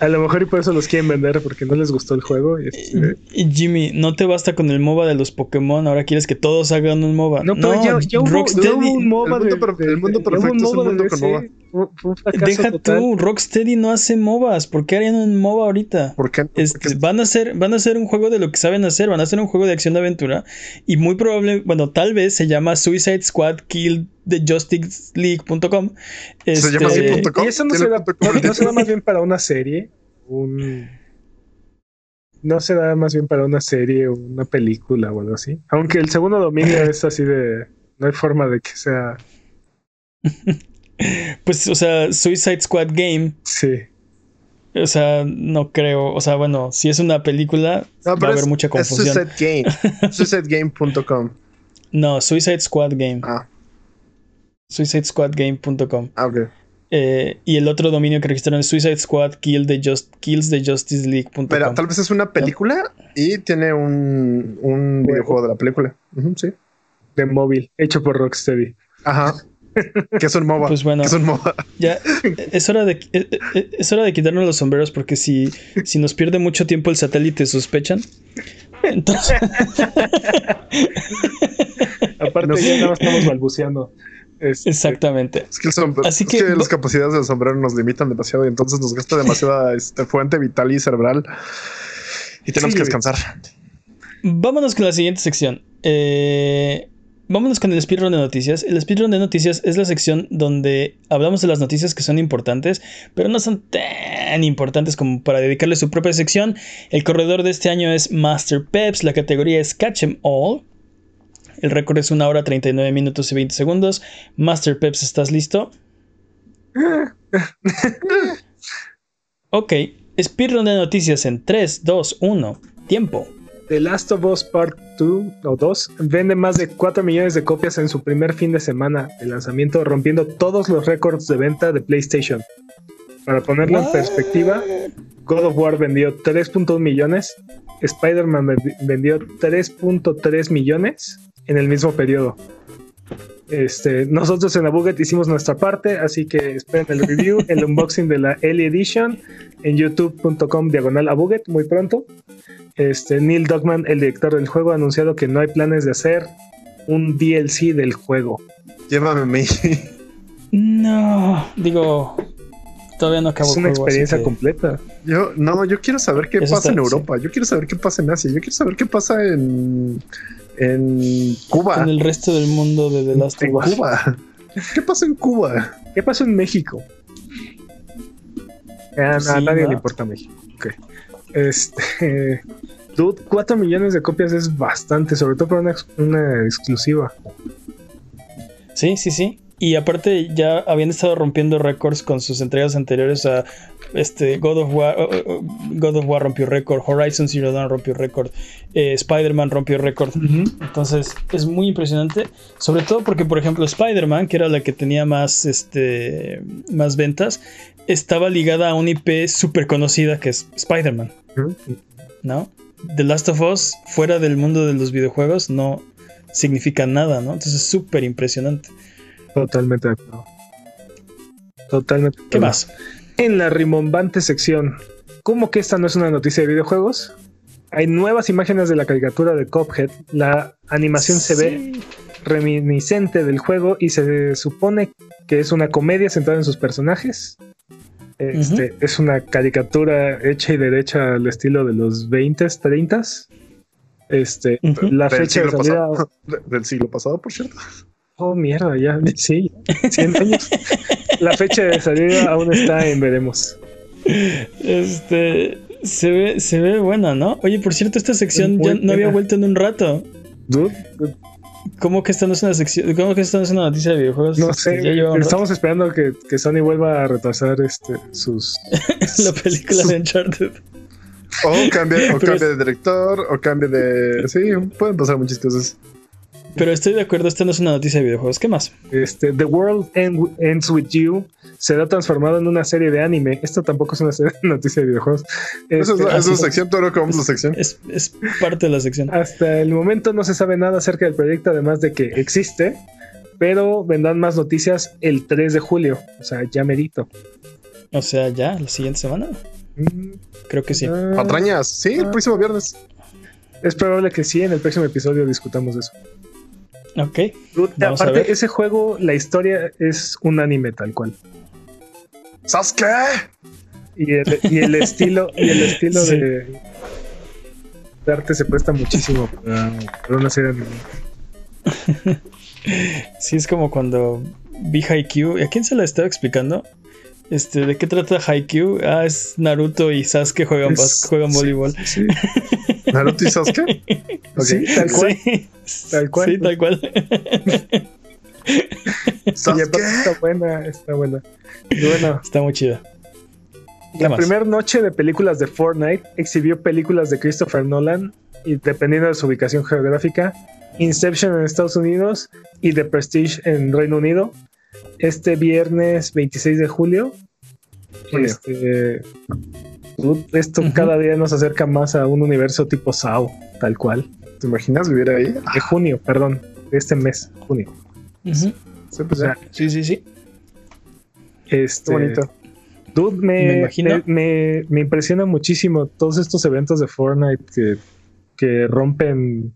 A, lo mejor y por eso los quieren vender, porque no les gustó el juego. Y este... Jimmy, no te basta con el MOBA de los Pokémon, ahora quieres que todos hagan un MOBA. No, pero ya, ya, hubo, un MOBA el mundo, de, el mundo perfecto es un mundo con MOBA. Deja tú, Rocksteady no hace MOBAs. ¿Por qué harían un MOBA ahorita? ¿Por qué? Este, van, a hacer, van a hacer un juego de lo que saben hacer. Van a hacer un juego de acción de aventura. Y muy probable, bueno, tal vez se llama Suicide Squad Kill the Justice League.com. se llama este, así.com. Y eso no se, da, no se da más bien para una serie. Un. No se da más bien para una serie o una película o algo así. Aunque el segundo dominio es así de. No hay forma de que sea. (laughs) Pues, o sea, Suicide Squad Game. Sí. O sea, no creo. O sea, bueno, si es una película, va a haber mucha confusión. Es Suicide Game. (laughs) SuicideGame.com. no, Suicide Squad Game. Ah. SuicideSquadGame.com. Ah, ok. Eh, y el otro dominio que registraron es Suicide Squad Kill the Just, Kills the Justice League.com. Pero tal vez es una película y tiene un, un videojuego de la película. sí. De móvil, hecho por Rocksteady. Ajá. Que es un MOBA. Pues bueno, es un MOBA. ya es hora de eh, eh, es hora de quitarnos los sombreros porque si, si nos pierde mucho tiempo el satélite sospechan. Entonces (laughs) aparte ya no estamos balbuceando. Este, Exactamente. Es que, Así que, las capacidades del sombrero nos limitan demasiado y entonces nos gasta demasiada (laughs) este, fuente vital y cerebral y tenemos que descansar. Vámonos con la siguiente sección. Eh, vámonos con el speedrun de noticias. El speedrun de noticias es la sección donde hablamos de las noticias que son importantes, pero no son tan importantes como para dedicarle su propia sección. El corredor de este año es Master Peps, la categoría es Catch 'em All. El récord es 1 hora 39 minutos y 20 segundos. Master Peps, ¿estás listo? (laughs) ok, speedrun de noticias en 3, 2, 1, tiempo. The Last of Us Part 2 o 2 vende más de 4 millones de copias en su primer fin de semana de lanzamiento, rompiendo todos los récords de venta de PlayStation. Para ponerlo en perspectiva, God of War vendió 3.1 millones, Spider-Man vendió 3.3 millones en el mismo periodo. Este, nosotros en Abuget hicimos nuestra parte, así que esperen el review, el (laughs) unboxing de la Ellie Edition en youtube.com diagonal Abuget muy pronto. Este, Neil Dogman, el director del juego, ha anunciado que no hay planes de hacer un DLC del juego. Llévame a mí. No, digo, todavía no acabó. Es una experiencia completa. Yo, no, yo quiero saber qué pasa en Europa. Yo quiero saber qué pasa en Asia. Yo quiero saber qué pasa en, en Cuba. En el resto del mundo de The Last of Us. Cuba. ¿Qué pasa en Cuba? ¿Qué pasa en México? a nadie le importa México. Okay. Este. (laughs) Dude, 4 millones de copias es bastante, sobre todo para una, exclusiva. Sí, sí, sí. Y aparte ya habían estado rompiendo récords con sus entregas anteriores a este God of War, God of War rompió récord, Horizon Zero Dawn rompió récord, eh, Spider-Man rompió récord. Entonces es muy impresionante, sobre todo porque por ejemplo Spider-Man, que era la que tenía más este más ventas, estaba ligada a un IP súper conocida que es Spider-Man. ¿No? The Last of Us, fuera del mundo de los videojuegos, no significa nada, ¿no? Entonces es súper impresionante. Totalmente de acuerdo. Totalmente. de ¿Qué acuerdo. más? En la rimbombante sección, ¿cómo que esta no es una noticia de videojuegos? Hay nuevas imágenes de la caricatura de Cuphead. La animación se ve reminiscente del juego y se supone que es una comedia centrada en sus personajes. Este, Es una caricatura hecha y derecha al estilo de los 20s, 30s. Este, la Del fecha de siglo salida. pasado. De- (laughs) Del siglo pasado, por cierto. Oh, mierda, ya, (laughs) sí, 100 años. La fecha de salida aún está en veremos. Este. Se ve, se ve buena, ¿no? Oye, por cierto, esta sección Muy ya no había vuelto en un rato. Dude, ¿Cómo que esta no es una sección? ¿Cómo que esta no es una noticia de videojuegos? no sé, rato. estamos esperando que, que Sony vuelva a retrasar este, sus... (laughs) la película de Uncharted. O cambia, o cambia de director, o cambia de. Sí, pueden pasar muchas cosas. Pero estoy de acuerdo, esta no es una noticia de videojuegos. ¿Qué más? Este, The World End- Ends With You será transformado en una serie de anime. Esto tampoco es una (laughs) serie de noticias de videojuegos. Eso es, Este, la- eso es sección, todo lo que vamos a la sección. Es, es parte de la sección. Hasta el momento no se sabe nada acerca del proyecto, además de que existe, pero vendrán más noticias el 3 de julio, o sea, ya merito. O sea, ya, la siguiente semana. Mm, Creo que sí. ah, Patrañas, sí, el próximo viernes. es probable que sí, en el próximo episodio discutamos de eso. Ok. A aparte, ver. ese juego, la historia es un anime tal cual. ¿Sasuke? Y el, y el (laughs) estilo, y el estilo Sí. de, de arte se presta muchísimo para, para una serie de anime. (laughs) Sí, es como cuando vi Haikyuu. ¿A quién se la estaba explicando? Este, ¿de qué trata Haikyuu? Ah, es Naruto y Sasuke juegan, Es- juegan sí, voleibol. Sí, ¿Naruto y Sasuke? (laughs) Sí, tal cual. Sí, Tal cual. Sí, tal cual. (laughs) ¿Sasuke? está buena, está buena. Y bueno, Está muy chida. ¿Qué La primera noche de películas de Fortnite exhibió películas de Christopher Nolan y dependiendo de su ubicación geográfica, Inception en Estados Unidos y The Prestige en Reino Unido. Este viernes 26 de julio. Julio. Este, dude, esto cada día nos acerca más a un universo tipo SAO, tal cual. ¿Te imaginas vivir ahí? De junio, perdón, de este mes, junio. Sí, pues O sea, Sí, sí, sí. este, Qué bonito. Dude, me, Me imagino. me, me- me impresiona muchísimo todos estos eventos de Fortnite que, que rompen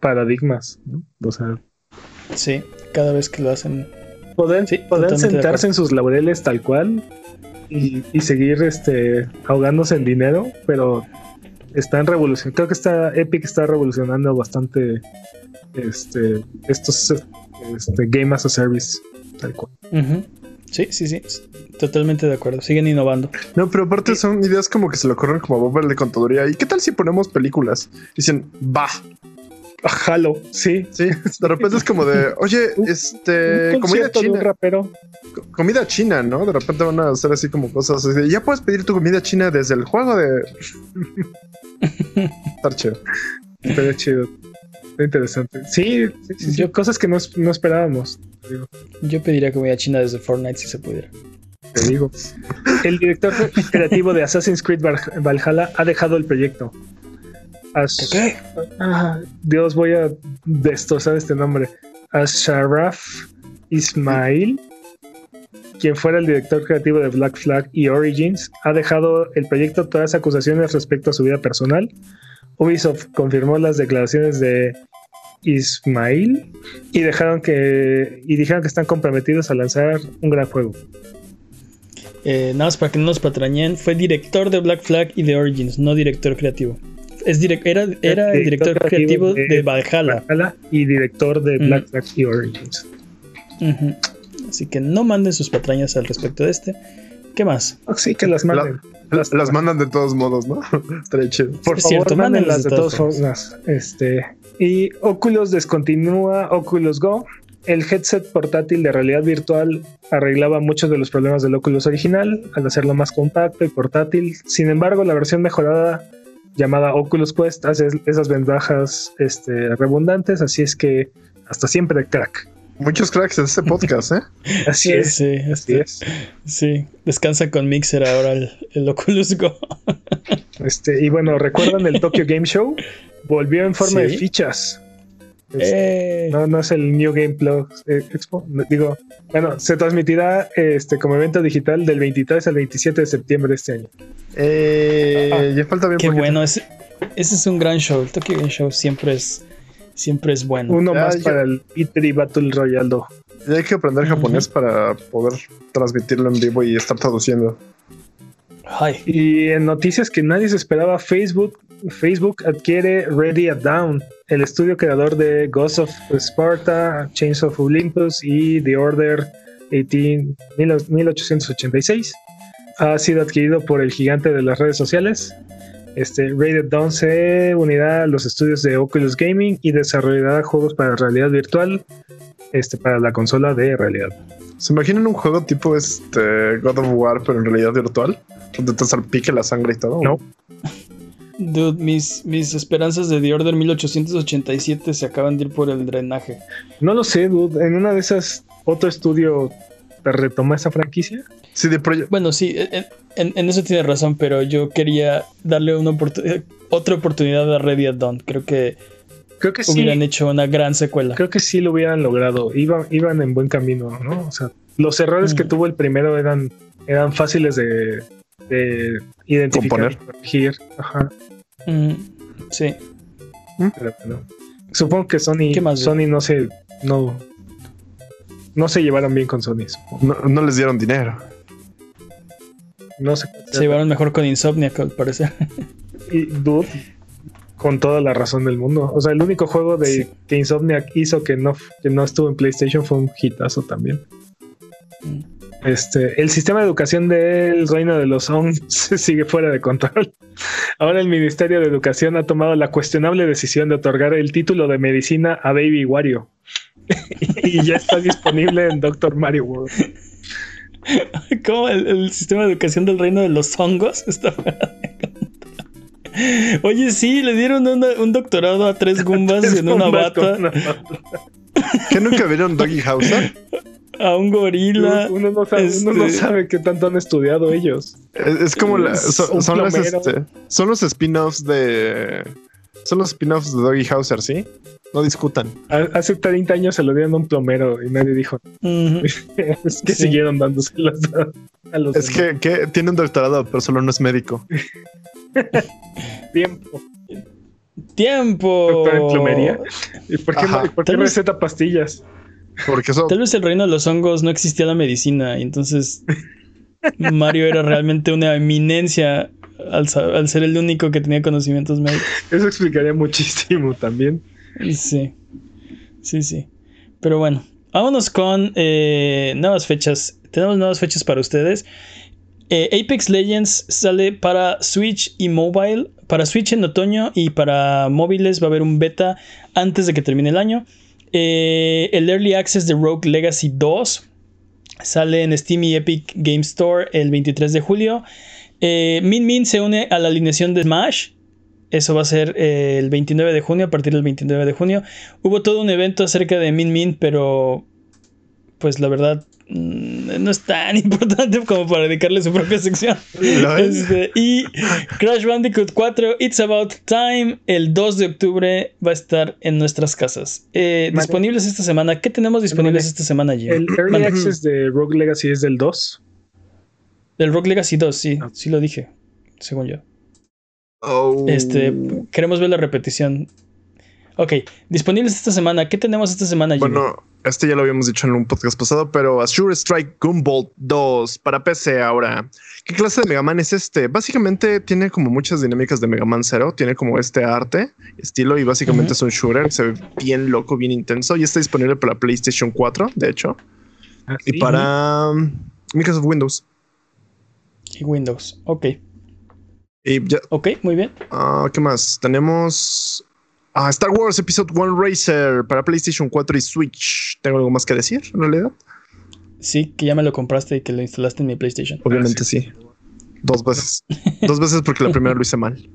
paradigmas. ¿no? O sea, Sí, cada vez que lo hacen. Poder, Sí, de sentarse en sus laureles tal cual y, y seguir este, ahogándose en dinero, pero están revolucionando. Creo que está Epic está revolucionando bastante este, estos este, Game as a Service tal cual. Sí, sí, sí. Totalmente de acuerdo. Siguen innovando. No, pero aparte son ideas como que se le ocurren como a Bob el de contaduría. ¿Y qué tal si ponemos películas? Dicen, va. Jalo, sí. Sí, de repente es como de, oye, (laughs) este, Un comida concierto de un china, rapero. co- comida china, ¿no? De repente van a hacer así como cosas así de, ya puedes pedir tu comida china desde el juego de. (laughs) Estar chido. Pero chido. Está interesante. Sí, sí, sí, sí. Yo- cosas que no, no esperábamos. digo, Yo pediría comida china desde Fortnite si se pudiera. Te digo. El director creativo de Assassin's Creed Val- Valhalla ha dejado el proyecto. As- ¿Qué? Ah, Dios, voy a destrozar este nombre. Asharaf Ismail, quien fuera el director creativo de Black Flag y Origins, ha dejado el proyecto tras acusaciones respecto a su vida personal. Ubisoft confirmó las declaraciones de Ismail y dejaron que y dijeron que están comprometidos a lanzar un gran juego. Eh, nada más para que no nos patrañen, fue director de Black Flag y de Origins, no director creativo. Es direc- era, era el director creativo de, Valhalla. Valhalla y director de Mm. Black Flag y Origins. Así que no manden sus patrañas al respecto de este. ¿Qué más? Oh, sí, que las manden. Las, las mandan de todos modos, ¿no? (laughs) Por Es favor, cierto, mándenlas de de todas todas formas. Este, y Oculus descontinúa Oculus Go. El headset portátil de realidad virtual arreglaba muchos de los problemas del Oculus original al hacerlo más compacto y portátil. Sin embargo, la versión mejorada llamada Oculus Quest hace esas ventajas este, redundantes, así es que hasta siempre crack. Muchos cracks en este podcast, ¿eh? (laughs) Así es. Sí, Así este, es. sí. Descansa con Mixer ahora el, el Oculus Go. Este, y bueno, ¿recuerdan el Tokyo Game Show? Volvió en forma Sí. de fichas. Este, no, no es el New Game Plus eh, Expo. Digo, bueno, se transmitirá este como evento digital del 23 al 27 de septiembre de este año. Eh, ya falta bien Qué bueno, ese, ese es un gran show. El Tokyo Game Show siempre es, siempre es bueno. Uno más yo- para el E3 Battle Royale 2. Ya hay que aprender japonés para poder transmitirlo en vivo y estar traduciendo. Ay, Y en noticias que nadie se esperaba, Facebook, Facebook adquiere Ready at Down, el estudio creador de Ghost of Sparta, Chains of Olympus y The Order 18, 1886. Ha sido adquirido por el gigante de las redes sociales. Este at Dawn se unirá a los estudios de Oculus Gaming y desarrollará juegos para realidad virtual este, para la consola de realidad. ¿Se imaginan un juego tipo este God of War, pero en realidad virtual? Donde te salpique la sangre y todo. No. Dude, mis, mis esperanzas de The Order 1887 se acaban de ir por el drenaje. No lo sé, dude. En una de esas, otro estudio te retoma esa franquicia. Sí, de Bueno, sí, en, en- en eso tiene razón, pero yo quería darle una oportu- otra oportunidad a Ready at Dawn. Creo que Creo que sí. hubieran hecho una gran secuela. Creo que sí lo hubieran logrado. Iban, iban en buen camino, ¿no? O sea, los errores que Mm. tuvo el primero eran, eran fáciles de, de identificar Componer. y corregir. Ajá. Mm, sí. Pero bueno. Supongo que Sony, ¿Qué más, Sony no se, no, no se llevaron bien con Sony. no, no les dieron dinero. No sé. Se llevaron mejor con Insomniac, al parecer. Y Dude, con toda la razón del mundo. O sea, el único juego de Sí. que Insomniac hizo que no, que no estuvo en PlayStation fue un hitazo también. Mm. Este, el sistema de educación del Reino de los Song (laughs) se sigue fuera de control. Ahora el Ministerio de Educación ha tomado la cuestionable decisión de otorgar el título de medicina a Baby Wario. (laughs) y ya está disponible en Doctor Mario World. (laughs) ¿Cómo el, el sistema de educación del reino de los hongos está fuera de control? Oye, sí, le dieron una- un doctorado a tres gumbas en una bata, una bata. ¿Qué nunca vieron Doggy Hauser? A un gorila. Uno no, sabe, uno no este- sabe qué tanto han estudiado ellos. Es, es como la, son, las, este, son los spin-offs de. Son los spin-offs de Doggy Hauser, ¿sí? No discutan. Ha- Hace 30 años se lo dieron a un plomero y nadie dijo. (laughs) Es que Sí. siguieron dándoselos a, a los Es que, que tiene un doctorado, pero solo no es médico. (laughs) tiempo. Tiempo. Doctor en plomería. ¿Y por qué, por qué receta pastillas? Porque eso. Tal vez el reino de los hongos no existía la medicina y entonces Mario era realmente una eminencia al, al ser el único que tenía conocimientos médicos. Eso explicaría muchísimo también. Sí, sí, sí. Pero bueno, vámonos con eh, nuevas fechas. Tenemos nuevas fechas para ustedes. Eh, Apex Legends sale para Switch y mobile. Para Switch en otoño y para móviles va a haber un beta antes de que termine el año. Eh, el Early Access de Rogue Legacy 2 sale en Steam y Epic Game Store el 23 de julio. Eh, Min Min se une a la alineación de Smash. Eso va a ser eh, el 29 de junio, a partir del 29 de junio. Hubo todo un evento acerca de Min Min, pero pues la verdad mm, no es tan (laughs) importante como para dedicarle su propia sección. ¿Lo es? Este, y Crash Bandicoot 4 It's About Time el 2 de octubre va a estar en nuestras casas. Eh, Vale. disponibles esta semana. ¿Qué tenemos disponibles Vale. esta semana, Jimmy? El Early Mande. Access de Rogue Legacy es del 2. Del Rock Legacy 2, sí, Ah. sí lo dije, según yo. Oh. Este, queremos ver la repetición. Ok, disponibles esta semana. ¿Qué tenemos esta semana, Jimmy? Bueno, este ya lo habíamos dicho en un podcast pasado, pero Azure Strike Gunvolt 2 para PC ahora. ¿Qué clase de Mega Man es este? Básicamente tiene como muchas dinámicas de Mega Man 0, tiene como este arte, estilo y básicamente es un shooter, se ve bien loco, bien intenso y está disponible para PlayStation 4, de hecho, Ah, y para um, Microsoft Windows. Y Windows. Ok, Y ya, ok, muy bien. ah, ¿qué más? Tenemos ah, Star Wars Episode 1 Racer para PlayStation 4 y Switch. ¿Tengo algo más que decir en realidad? Sí, que ya me lo compraste y que lo instalaste en mi PlayStation. Obviamente Ah, sí. sí. Dos veces. (laughs) Dos veces porque la primera lo hice mal.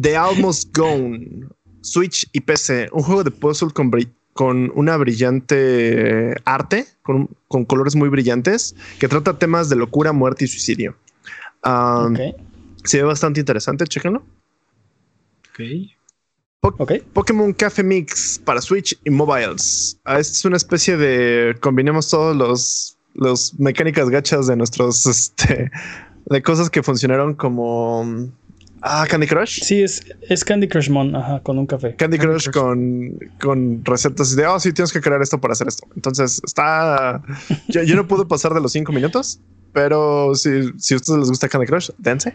The Almost Gone. Switch y PC. Un juego de puzzle con, bri- con una brillante arte, con, con colores muy brillantes, que trata temas de locura, muerte y suicidio. Ah, Ok. Se ve bastante interesante, chéquenlo. Ok. Po- Ok. Pokémon Café Mix para Switch y mobiles. Ah, Esta es una especie de combinemos todos los los mecánicas gachas de nuestros (laughs) este de cosas que funcionaron como ah Candy Crush. Sí, es, es Candy Crush Mon, ajá, con un café. Candy Candy Crush Crush. con, con recetas de, oh, sí, tienes que crear esto para hacer esto. Entonces está. Yo, yo no pude pasar de los cinco minutos, pero si, si a ustedes les gusta Candy Crush, dense.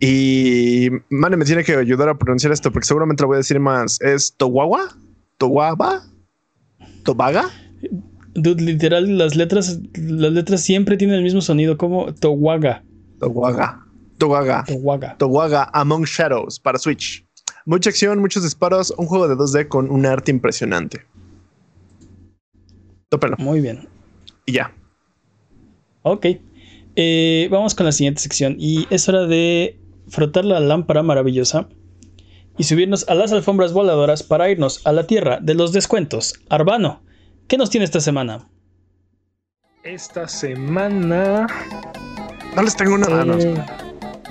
Y Mane me tiene que ayudar a pronunciar esto porque seguramente lo voy a decir más. ¿Es Towawa? ¿Towawa? ¿Tobaga? Dude, literal, las letras, las letras siempre tienen el mismo sonido, como Towaga. Towaga. Towaga. Towaga. Towaga Among Shadows para Switch. Mucha acción, muchos disparos, un juego de 2D con un arte impresionante. Tópelo. Muy bien. Y ya. Ok. Eh, vamos con la siguiente sección. Y es hora de frotar la lámpara maravillosa y subirnos a las alfombras voladoras para irnos a la tierra de los descuentos. Arbano, ¿qué nos tiene esta semana? Esta semana. No les tengo nada. no. eh,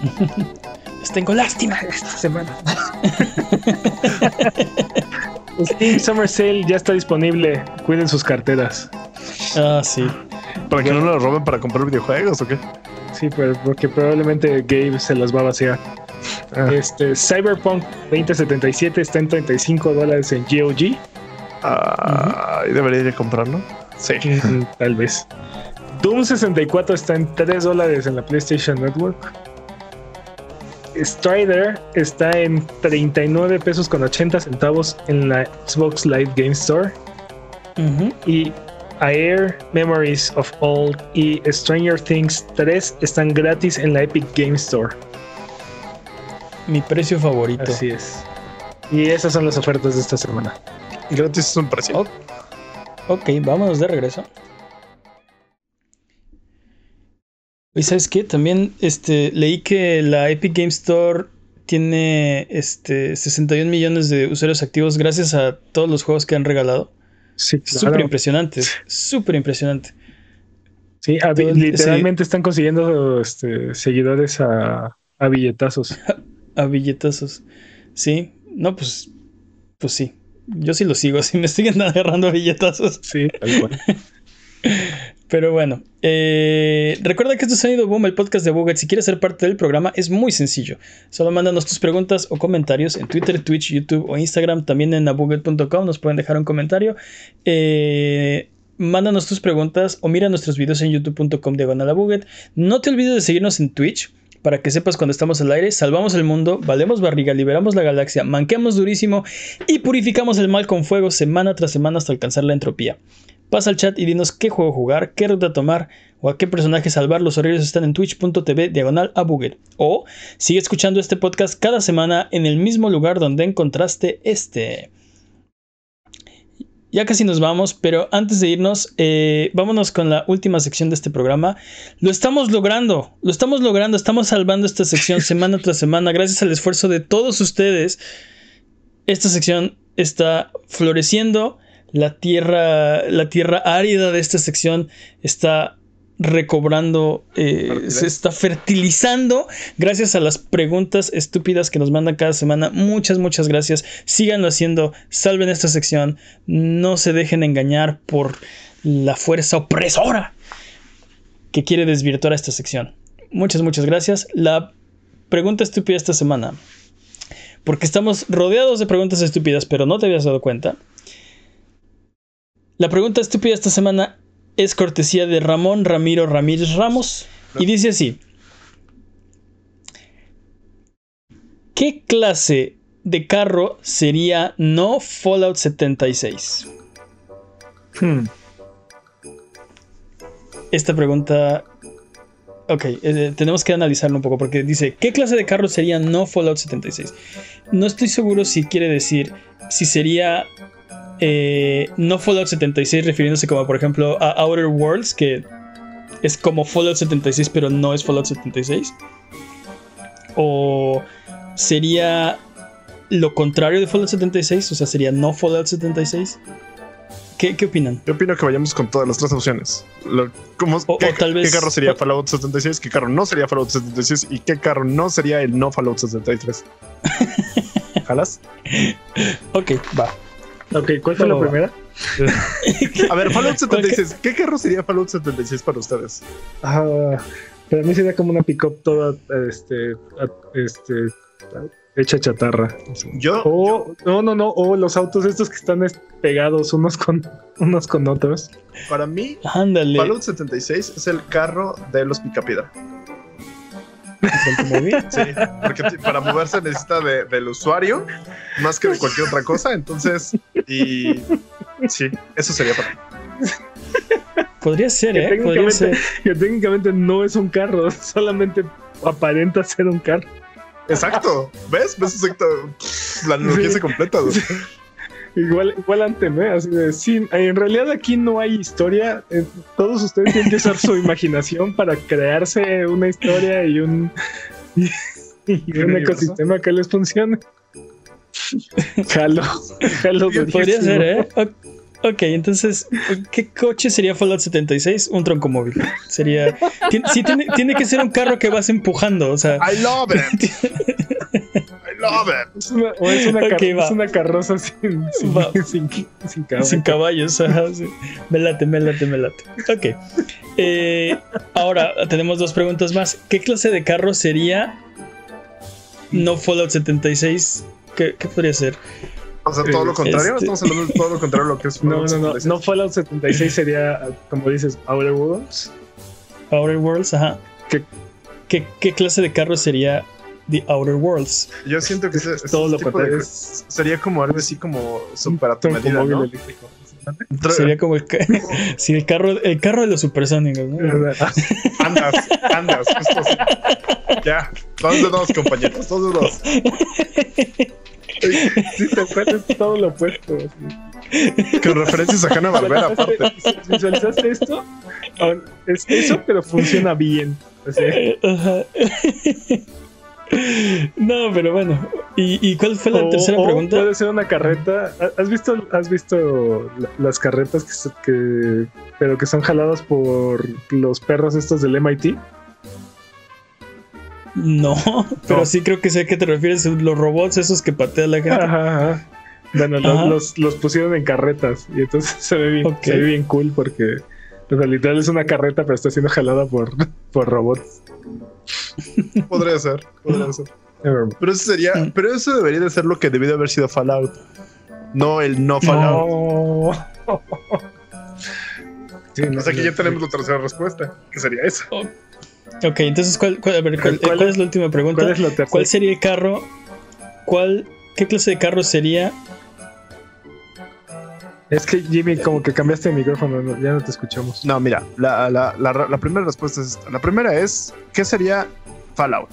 (laughs) Les tengo lástima. (laughs) esta semana. (laughs) Steam Summer Sale ya está disponible. Cuiden sus carteras. Ah, sí. ¿Para que no lo roben para comprar videojuegos o qué? Sí, pero porque probablemente Gabe se las va a vaciar. Ah. Este Cyberpunk 2077 está en 35 dólares en GOG. Ah, ¿y debería ir a comprarlo? Sí. (laughs) Tal vez. Doom 64 está en 3 dólares en la PlayStation Network. Strider está en 39 pesos con 80 centavos en la Xbox Live Game Store. Y Air, Memories of Old y Stranger Things 3 están gratis en la Epic Game Store. Mi precio favorito. Así es. Y esas son las ofertas de esta semana. Gratis es un precio. Ok, ok, vámonos de regreso. Y sabes qué, también este, leí que la Epic Game Store tiene este, 61 millones de usuarios activos gracias a todos los juegos que han regalado. Sí, Súper impresionante, súper impresionante. Sí, a- literalmente están consiguiendo este, seguidores a, a billetazos. (laughs) A billetazos. Sí, no, pues, pues sí. Yo sí lo sigo, (laughs) sí me siguen agarrando billetazos. Sí, tal cual. (laughs) Pero bueno, eh, recuerda que esto es Sonido Boom, el podcast de Buget. Si quieres ser parte del programa, es muy sencillo. Solo mándanos tus preguntas o comentarios en Twitter, Twitch, YouTube o Instagram. También en abuget.com nos pueden dejar un comentario. Eh, mándanos tus preguntas o mira nuestros videos en youtube.com diagonal. No te olvides de seguirnos en Twitch para que sepas cuando estamos al aire, salvamos el mundo, valemos barriga, liberamos la galaxia, manqueamos durísimo y purificamos el mal con fuego semana tras semana hasta alcanzar la entropía. Pasa al chat y dinos qué juego jugar, qué ruta tomar o a qué personaje salvar. Los horarios están en twitch.tv diagonal a Buget. O sigue escuchando este podcast cada semana en el mismo lugar donde encontraste este. Ya casi nos vamos, pero antes de irnos, eh, vámonos con la última sección de este programa. Lo estamos logrando, lo estamos logrando, estamos salvando esta sección semana tras semana, gracias al esfuerzo de todos ustedes. Esta sección está floreciendo, la tierra, la tierra árida de esta sección está recobrando, eh, se está fertilizando gracias a las preguntas estúpidas que nos mandan cada semana. Muchas, muchas gracias. Síganlo haciendo, salven esta sección, no se dejen engañar por la fuerza opresora que quiere desvirtuar esta sección. Muchas, muchas gracias. La pregunta estúpida esta semana, porque estamos rodeados de preguntas estúpidas, pero no te habías dado cuenta. La pregunta estúpida esta semana es cortesía de Ramón Ramiro Ramírez Ramos y dice así. ¿Qué clase de carro sería no Fallout 76? Hmm. Esta pregunta... Ok, eh, tenemos que analizarlo un poco porque dice, ¿qué clase de carro sería no Fallout 76? No estoy seguro si quiere decir si sería eh, no Fallout 76 refiriéndose como por ejemplo a Outer Worlds, que es como Fallout 76 pero no es Fallout 76. O sería lo contrario de Fallout 76, o sea, sería no Fallout 76. ¿Qué, qué opinan? Yo opino que vayamos con todas las tres opciones. Lo- ¿cómo- O- qué, o tal vez- qué carro sería Fallout 76? ¿Qué carro no sería Fallout 76? ¿Y qué carro no sería el no Fallout 73? (laughs) ¿Jalas? Ok, va. Ok, ¿cuál fue la primera? A ver, Fallout (laughs) 76. ¿Qué carro sería Fallout 76 para ustedes? Ah, para mí sería como una pick-up toda este, este, hecha chatarra. Yo, O, no, no, no, o los autos estos que están es- pegados unos con, (laughs) unos con otros. para mí, Ándale. Fallout 76 es el carro de los Picapiedra. Sí, porque para moverse necesita de- del usuario más que de cualquier otra cosa. Entonces, y sí, eso sería para mí. Podría ser, Que ¿eh? Podría ser. técnicamente, que técnicamente no es un carro, (laughs) solamente aparenta ser un carro. Exacto. ¿Ves? ¿Ves exacto? La analogía Sí. se completa. Igual, igual ante, ¿no? Así de, sí, en realidad aquí no hay historia. eh, Todos ustedes tienen que usar su (laughs) imaginación para crearse una historia y un, y, y un ecosistema que les funcione. Jalo, jalo Podría durísimo. ser, ¿eh? O- Ok, entonces, ¿qué coche sería Fallout 76? Un troncomóvil. Sería. ti- Sí, tiene, tiene que ser un carro que vas empujando, o sea. I love it. (laughs) Es una, o es una, car- Ok, va. es una carroza sin, sin, (laughs) sin, sin caballo. Sin caballos, ajá, sí. Me late, me late, me late. Ok. Eh, ahora tenemos dos preguntas más. ¿Qué clase de carro sería no Fallout 76? ¿Qué, qué podría ser? O sea, todo lo contrario. Este- Estamos hablando de todo lo contrario a lo que es (laughs) No, Fallout no, no. 76. No Fallout 76 sería, como dices, Outer Worlds. Outer Worlds, ajá. ¿Qué? ¿Qué, qué clase de carro sería The Outer Worlds? Yo siento que ese Todo lo contrario. Es sería como algo así como super a tu medida, automóvil ¿no? eléctrico. Sería como el, ca- (laughs) sí, el carro, el carro de los supersónicos, ¿no? (laughs) Andas, andas, justo así. Ya, dos de dos, compañeros, dos de dos. Sí, te acuerdas todo lo opuesto. así. Con referencias a Hanna Barbera, aparte. ¿Visualizaste esto? Ah, Es eso, pero funciona bien. O sea, Ajá. No, pero bueno. ¿Y, y cuál fue la o- tercera pregunta? Puede ser una carreta. ¿Has visto, has visto la- las carretas que, se- que- pero que son jaladas por los perros estos del MIT? No, pero No. sí creo que sé a qué te refieres. Los robots esos que patean la gente. Ajá, ajá. Bueno, los, Ajá. los- los pusieron en carretas y entonces (laughs) se ve bien, se ve bien cool porque o sea, literal es una carreta pero está siendo jalada por, (laughs) por robots. Podría ser, podría ser. Pero eso sería, Mm. pero eso debería de ser lo que debió de haber sido Fallout. No el no Fallout. No. Sí, no, O sea que ya tenemos la tercera respuesta, que sería esa. Ok, entonces, ¿cuál, cuál- a ver, cuál- ¿Cuál cuál es- la última pregunta? ¿Cuál es la tercera? ¿Cuál sería el carro? ¿Cuál, ¿Qué clase de carro sería? Es que Jimmy, como que cambiaste de micrófono, no, ya no te escuchamos. No, mira, la, la, la, la primera respuesta es esta. La primera es, ¿qué sería Fallout?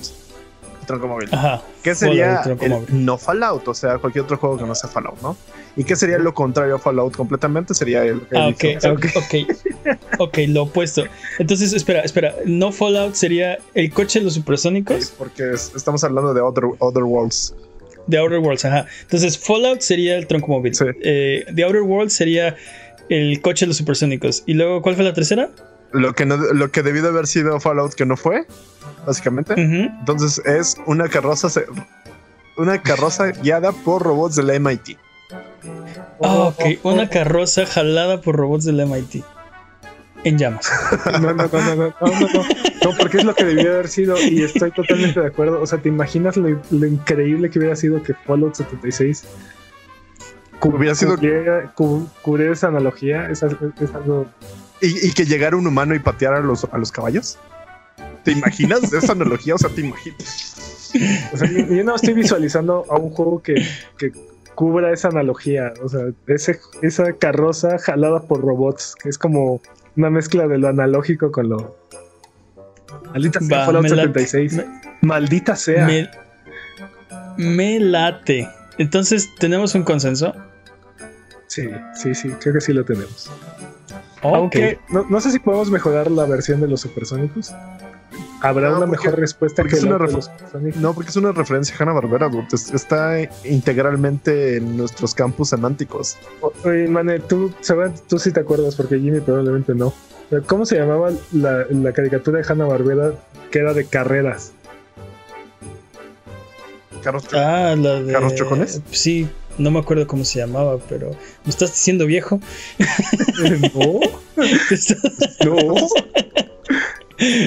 El troncomóvil. Ajá. ¿Qué sería el no Fallout? O sea, cualquier otro juego que no sea Fallout, ¿no? ¿Y qué sería lo contrario a Fallout completamente? Sería el... Ah, el- ok, ok, ok. Ok, lo opuesto. Entonces, espera, espera. No Fallout sería el coche de los supersónicos Porque es- estamos hablando de Other, other Worlds. De Outer Worlds, ajá. Entonces, Fallout sería el troncomóvil. Sí. Eh, The Outer Worlds sería el coche de los supersónicos. Y luego, ¿cuál fue la tercera? Lo que, no, lo que debió de haber sido Fallout que no fue, básicamente. Entonces es una carroza... se- Una carroza guiada por robots del MIT. Ah, ok. Una carroza jalada por robots del MIT en llamas. (laughs) No, no, no, no, no, no, No porque es lo que debía haber sido y estoy totalmente de acuerdo. O sea, ¿te imaginas lo, increíble que hubiera sido que Fallout 76 hubiera sido cubriera, cubrir esa analogía? Esa, esa, ¿Y, que llegara un humano y pateara a los, a los caballos. ¿Te imaginas esa analogía? O sea, ¿te imaginas? O sea, yo, no estoy visualizando a un juego que, que cubra esa analogía. O sea, ese, esa carroza jalada por robots, que es como una mezcla de lo analógico con lo... Maldita sea Va, Fallout me late. 76. Maldita sea. Me, me late. Entonces, ¿tenemos un consenso? Sí, sí, sí, creo que sí lo tenemos. Aunque no, no sé si podemos mejorar la versión de los supersónicos. ¿Habrá No, una porque- mejor respuesta que es la una de ref- los supersónicos? No, porque es una referencia a Hanna Barbera, está integralmente en nuestros campus semánticos. Oye, Mane, tú, Sebastián, tú sí te acuerdas, porque Jimmy probablemente no. ¿Cómo se llamaba la, la caricatura de Hanna Barbera que era de carreras? Carros, Ah, la de. ¿Carros chocones? Sí, no me acuerdo cómo se llamaba, pero. ¿Me estás diciendo viejo? (laughs) No, (laughs) no. (laughs)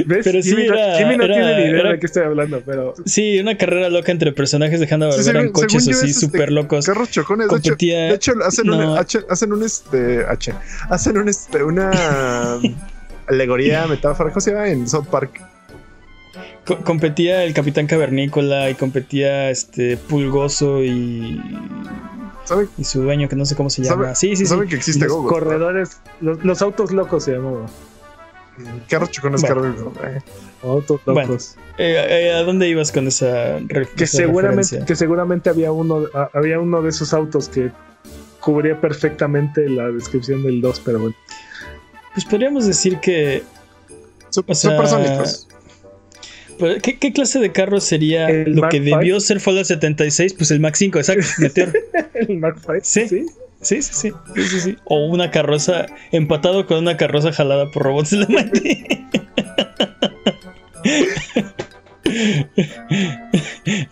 ¿Ves? Pero sí no- era- Jimmy no era- tiene ni idea era- de qué estoy hablando, pero Sí, una carrera loca entre personajes de Hanna Sí, Barbera en según- coches así es, este, súper locos. Carros chocones. De hecho, Competía. de hecho hacen, no. un, H- hacen un este H. Hacen un este una (laughs) alegoría, metáfora, ¿cómo se llama? En South Park. co- competía el Capitán Cavernícola y competía este Pulgoso y. ¿Saben? Y su dueño, que no sé cómo se ¿Sabe- llama. Sí, sí, sí. ¿Saben que existe los corredores, los, los autos locos se llamaban. Carros chocones, Bueno. eh. Autos Bueno. Eh, eh, ¿A dónde ibas con esa, re- que esa seguramente, referencia? que seguramente había uno, a- había uno de esos autos que cubría perfectamente la descripción del 2, pero bueno. Pues podríamos decir que. Sup- O sea, Supersónicos. pues, ¿qué, qué clase de carro sería El lo Mark que V. debió ser Fallout 76? Pues el Mac 5, exacto, Meteor. (laughs) El Mark V. Sí. Sí, sí, sí, sí, sí, sí. O una carroza empatado con una carroza jalada por robots de la MIT.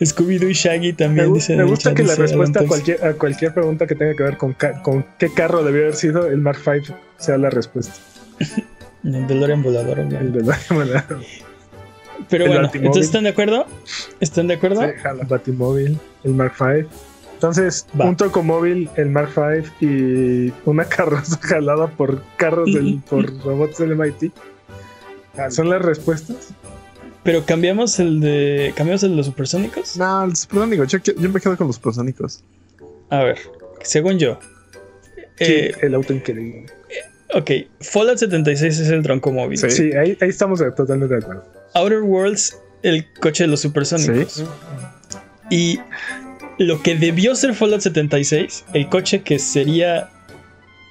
Scooby-Doo y Shaggy Me, también gu- dicen me gusta que la dice respuesta a cualquier, a cualquier pregunta que tenga que ver con, ca- con qué carro debió haber sido, el Mark V sea la respuesta. El DeLorean volador, El obviamente. de la Pero el bueno, Batimóvil. entonces ¿están de acuerdo? ¿Están de acuerdo? Sí, jala. Batimóvil, el Mark V. Entonces, Va. un trocomóvil, el Mark V y una (laughs) carroza jalada por carros del, (laughs) por robots del MIT. ¿Son las respuestas? Pero cambiamos el de. ¿Cambiamos el de los supersónicos? No, el supersónico. Yo, yo me quedo con los supersónicos. A ver, según yo. Sí, Eh, el auto increíble. ok, Fallout 76 es el tronco móvil. Sí. Sí, ahí, ahí estamos totalmente de acuerdo. Outer Worlds, el coche de los supersónicos. Sí. Y lo que debió ser Fallout 76, el coche que sería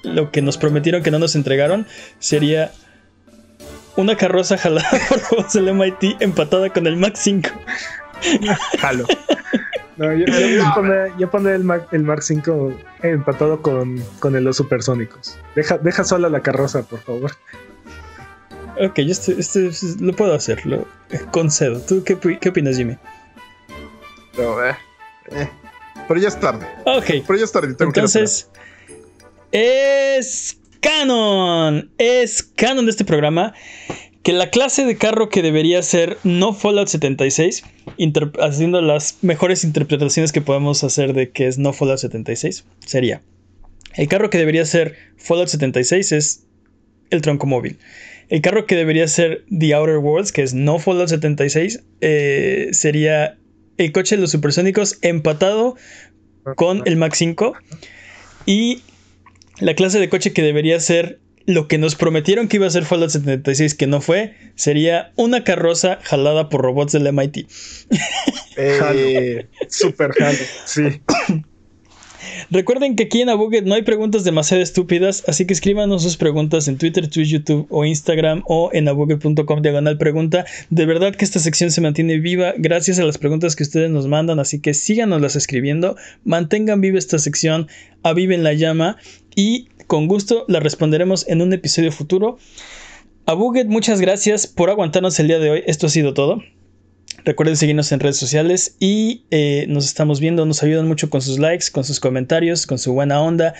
lo que nos prometieron que no nos entregaron, sería una carroza jalada (laughs) por robots del MIT empatada con el Mac 5. (laughs) Jalo. No, yo, yo, yo pondré, yo pondré el, Mark, el Mark 5 empatado con, con el los supersónicos. Deja, deja sola la carroza, por favor. Ok, yo este, este- lo puedo hacer, lo concedo. ¿Tú qué, qué opinas, Jimmy? Pero, eh, eh. Pero ya es tarde. Ok, Pero ya es tarde. Tengo que Entonces, es canon. Es canon de este programa que la clase de carro que debería ser no Fallout 76, inter- haciendo las mejores interpretaciones que podemos hacer de que es no Fallout 76, sería. El carro que debería ser Fallout 76 es el tronco móvil. El carro que debería ser The Outer Worlds, que es no Fallout 76, eh, sería el coche de los supersónicos empatado con el Mac 5. Y la clase de coche que debería ser lo que nos prometieron que iba a ser Fallout 76, que no fue, sería una carroza jalada por robots del MIT. Eh, Super jalo. Sí. (coughs) Recuerden que aquí en Abuget no hay preguntas demasiado estúpidas, así que escríbanos sus preguntas en Twitter, Twitch, YouTube o Instagram o en abuget.com diagonal pregunta. De verdad que esta sección se mantiene viva gracias a las preguntas que ustedes nos mandan, así que síganoslas escribiendo, mantengan viva esta sección, aviven la llama y con gusto la responderemos en un episodio futuro. Abuget, muchas gracias por aguantarnos el día de hoy. Esto ha sido todo. Recuerden seguirnos en redes sociales y eh, nos estamos viendo. Nos ayudan mucho con sus likes, con sus comentarios, con su buena onda.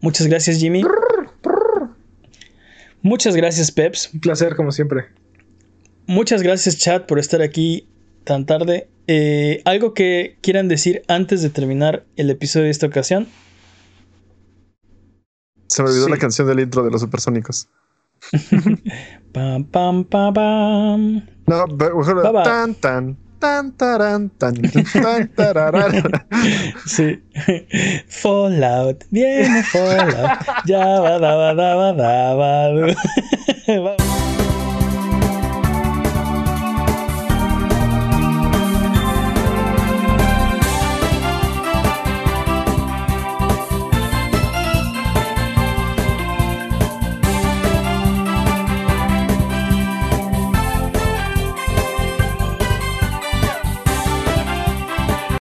Muchas gracias, Jimmy. Muchas gracias, Peps. Un placer, como siempre. Muchas gracias, chat, por estar aquí tan tarde. Eh, ¿Algo que quieran decir antes de terminar el episodio de esta ocasión? se me olvidó Sí. la canción del intro de los supersónicos. (laughs) Pam, pam, pam, pam. No, pero Bye, bye. tan tan tan taran, tan tan. (laughs) Sí. Fallout. Viene Fallout. Ya va, va, da, va, da, va. (laughs) Vamos.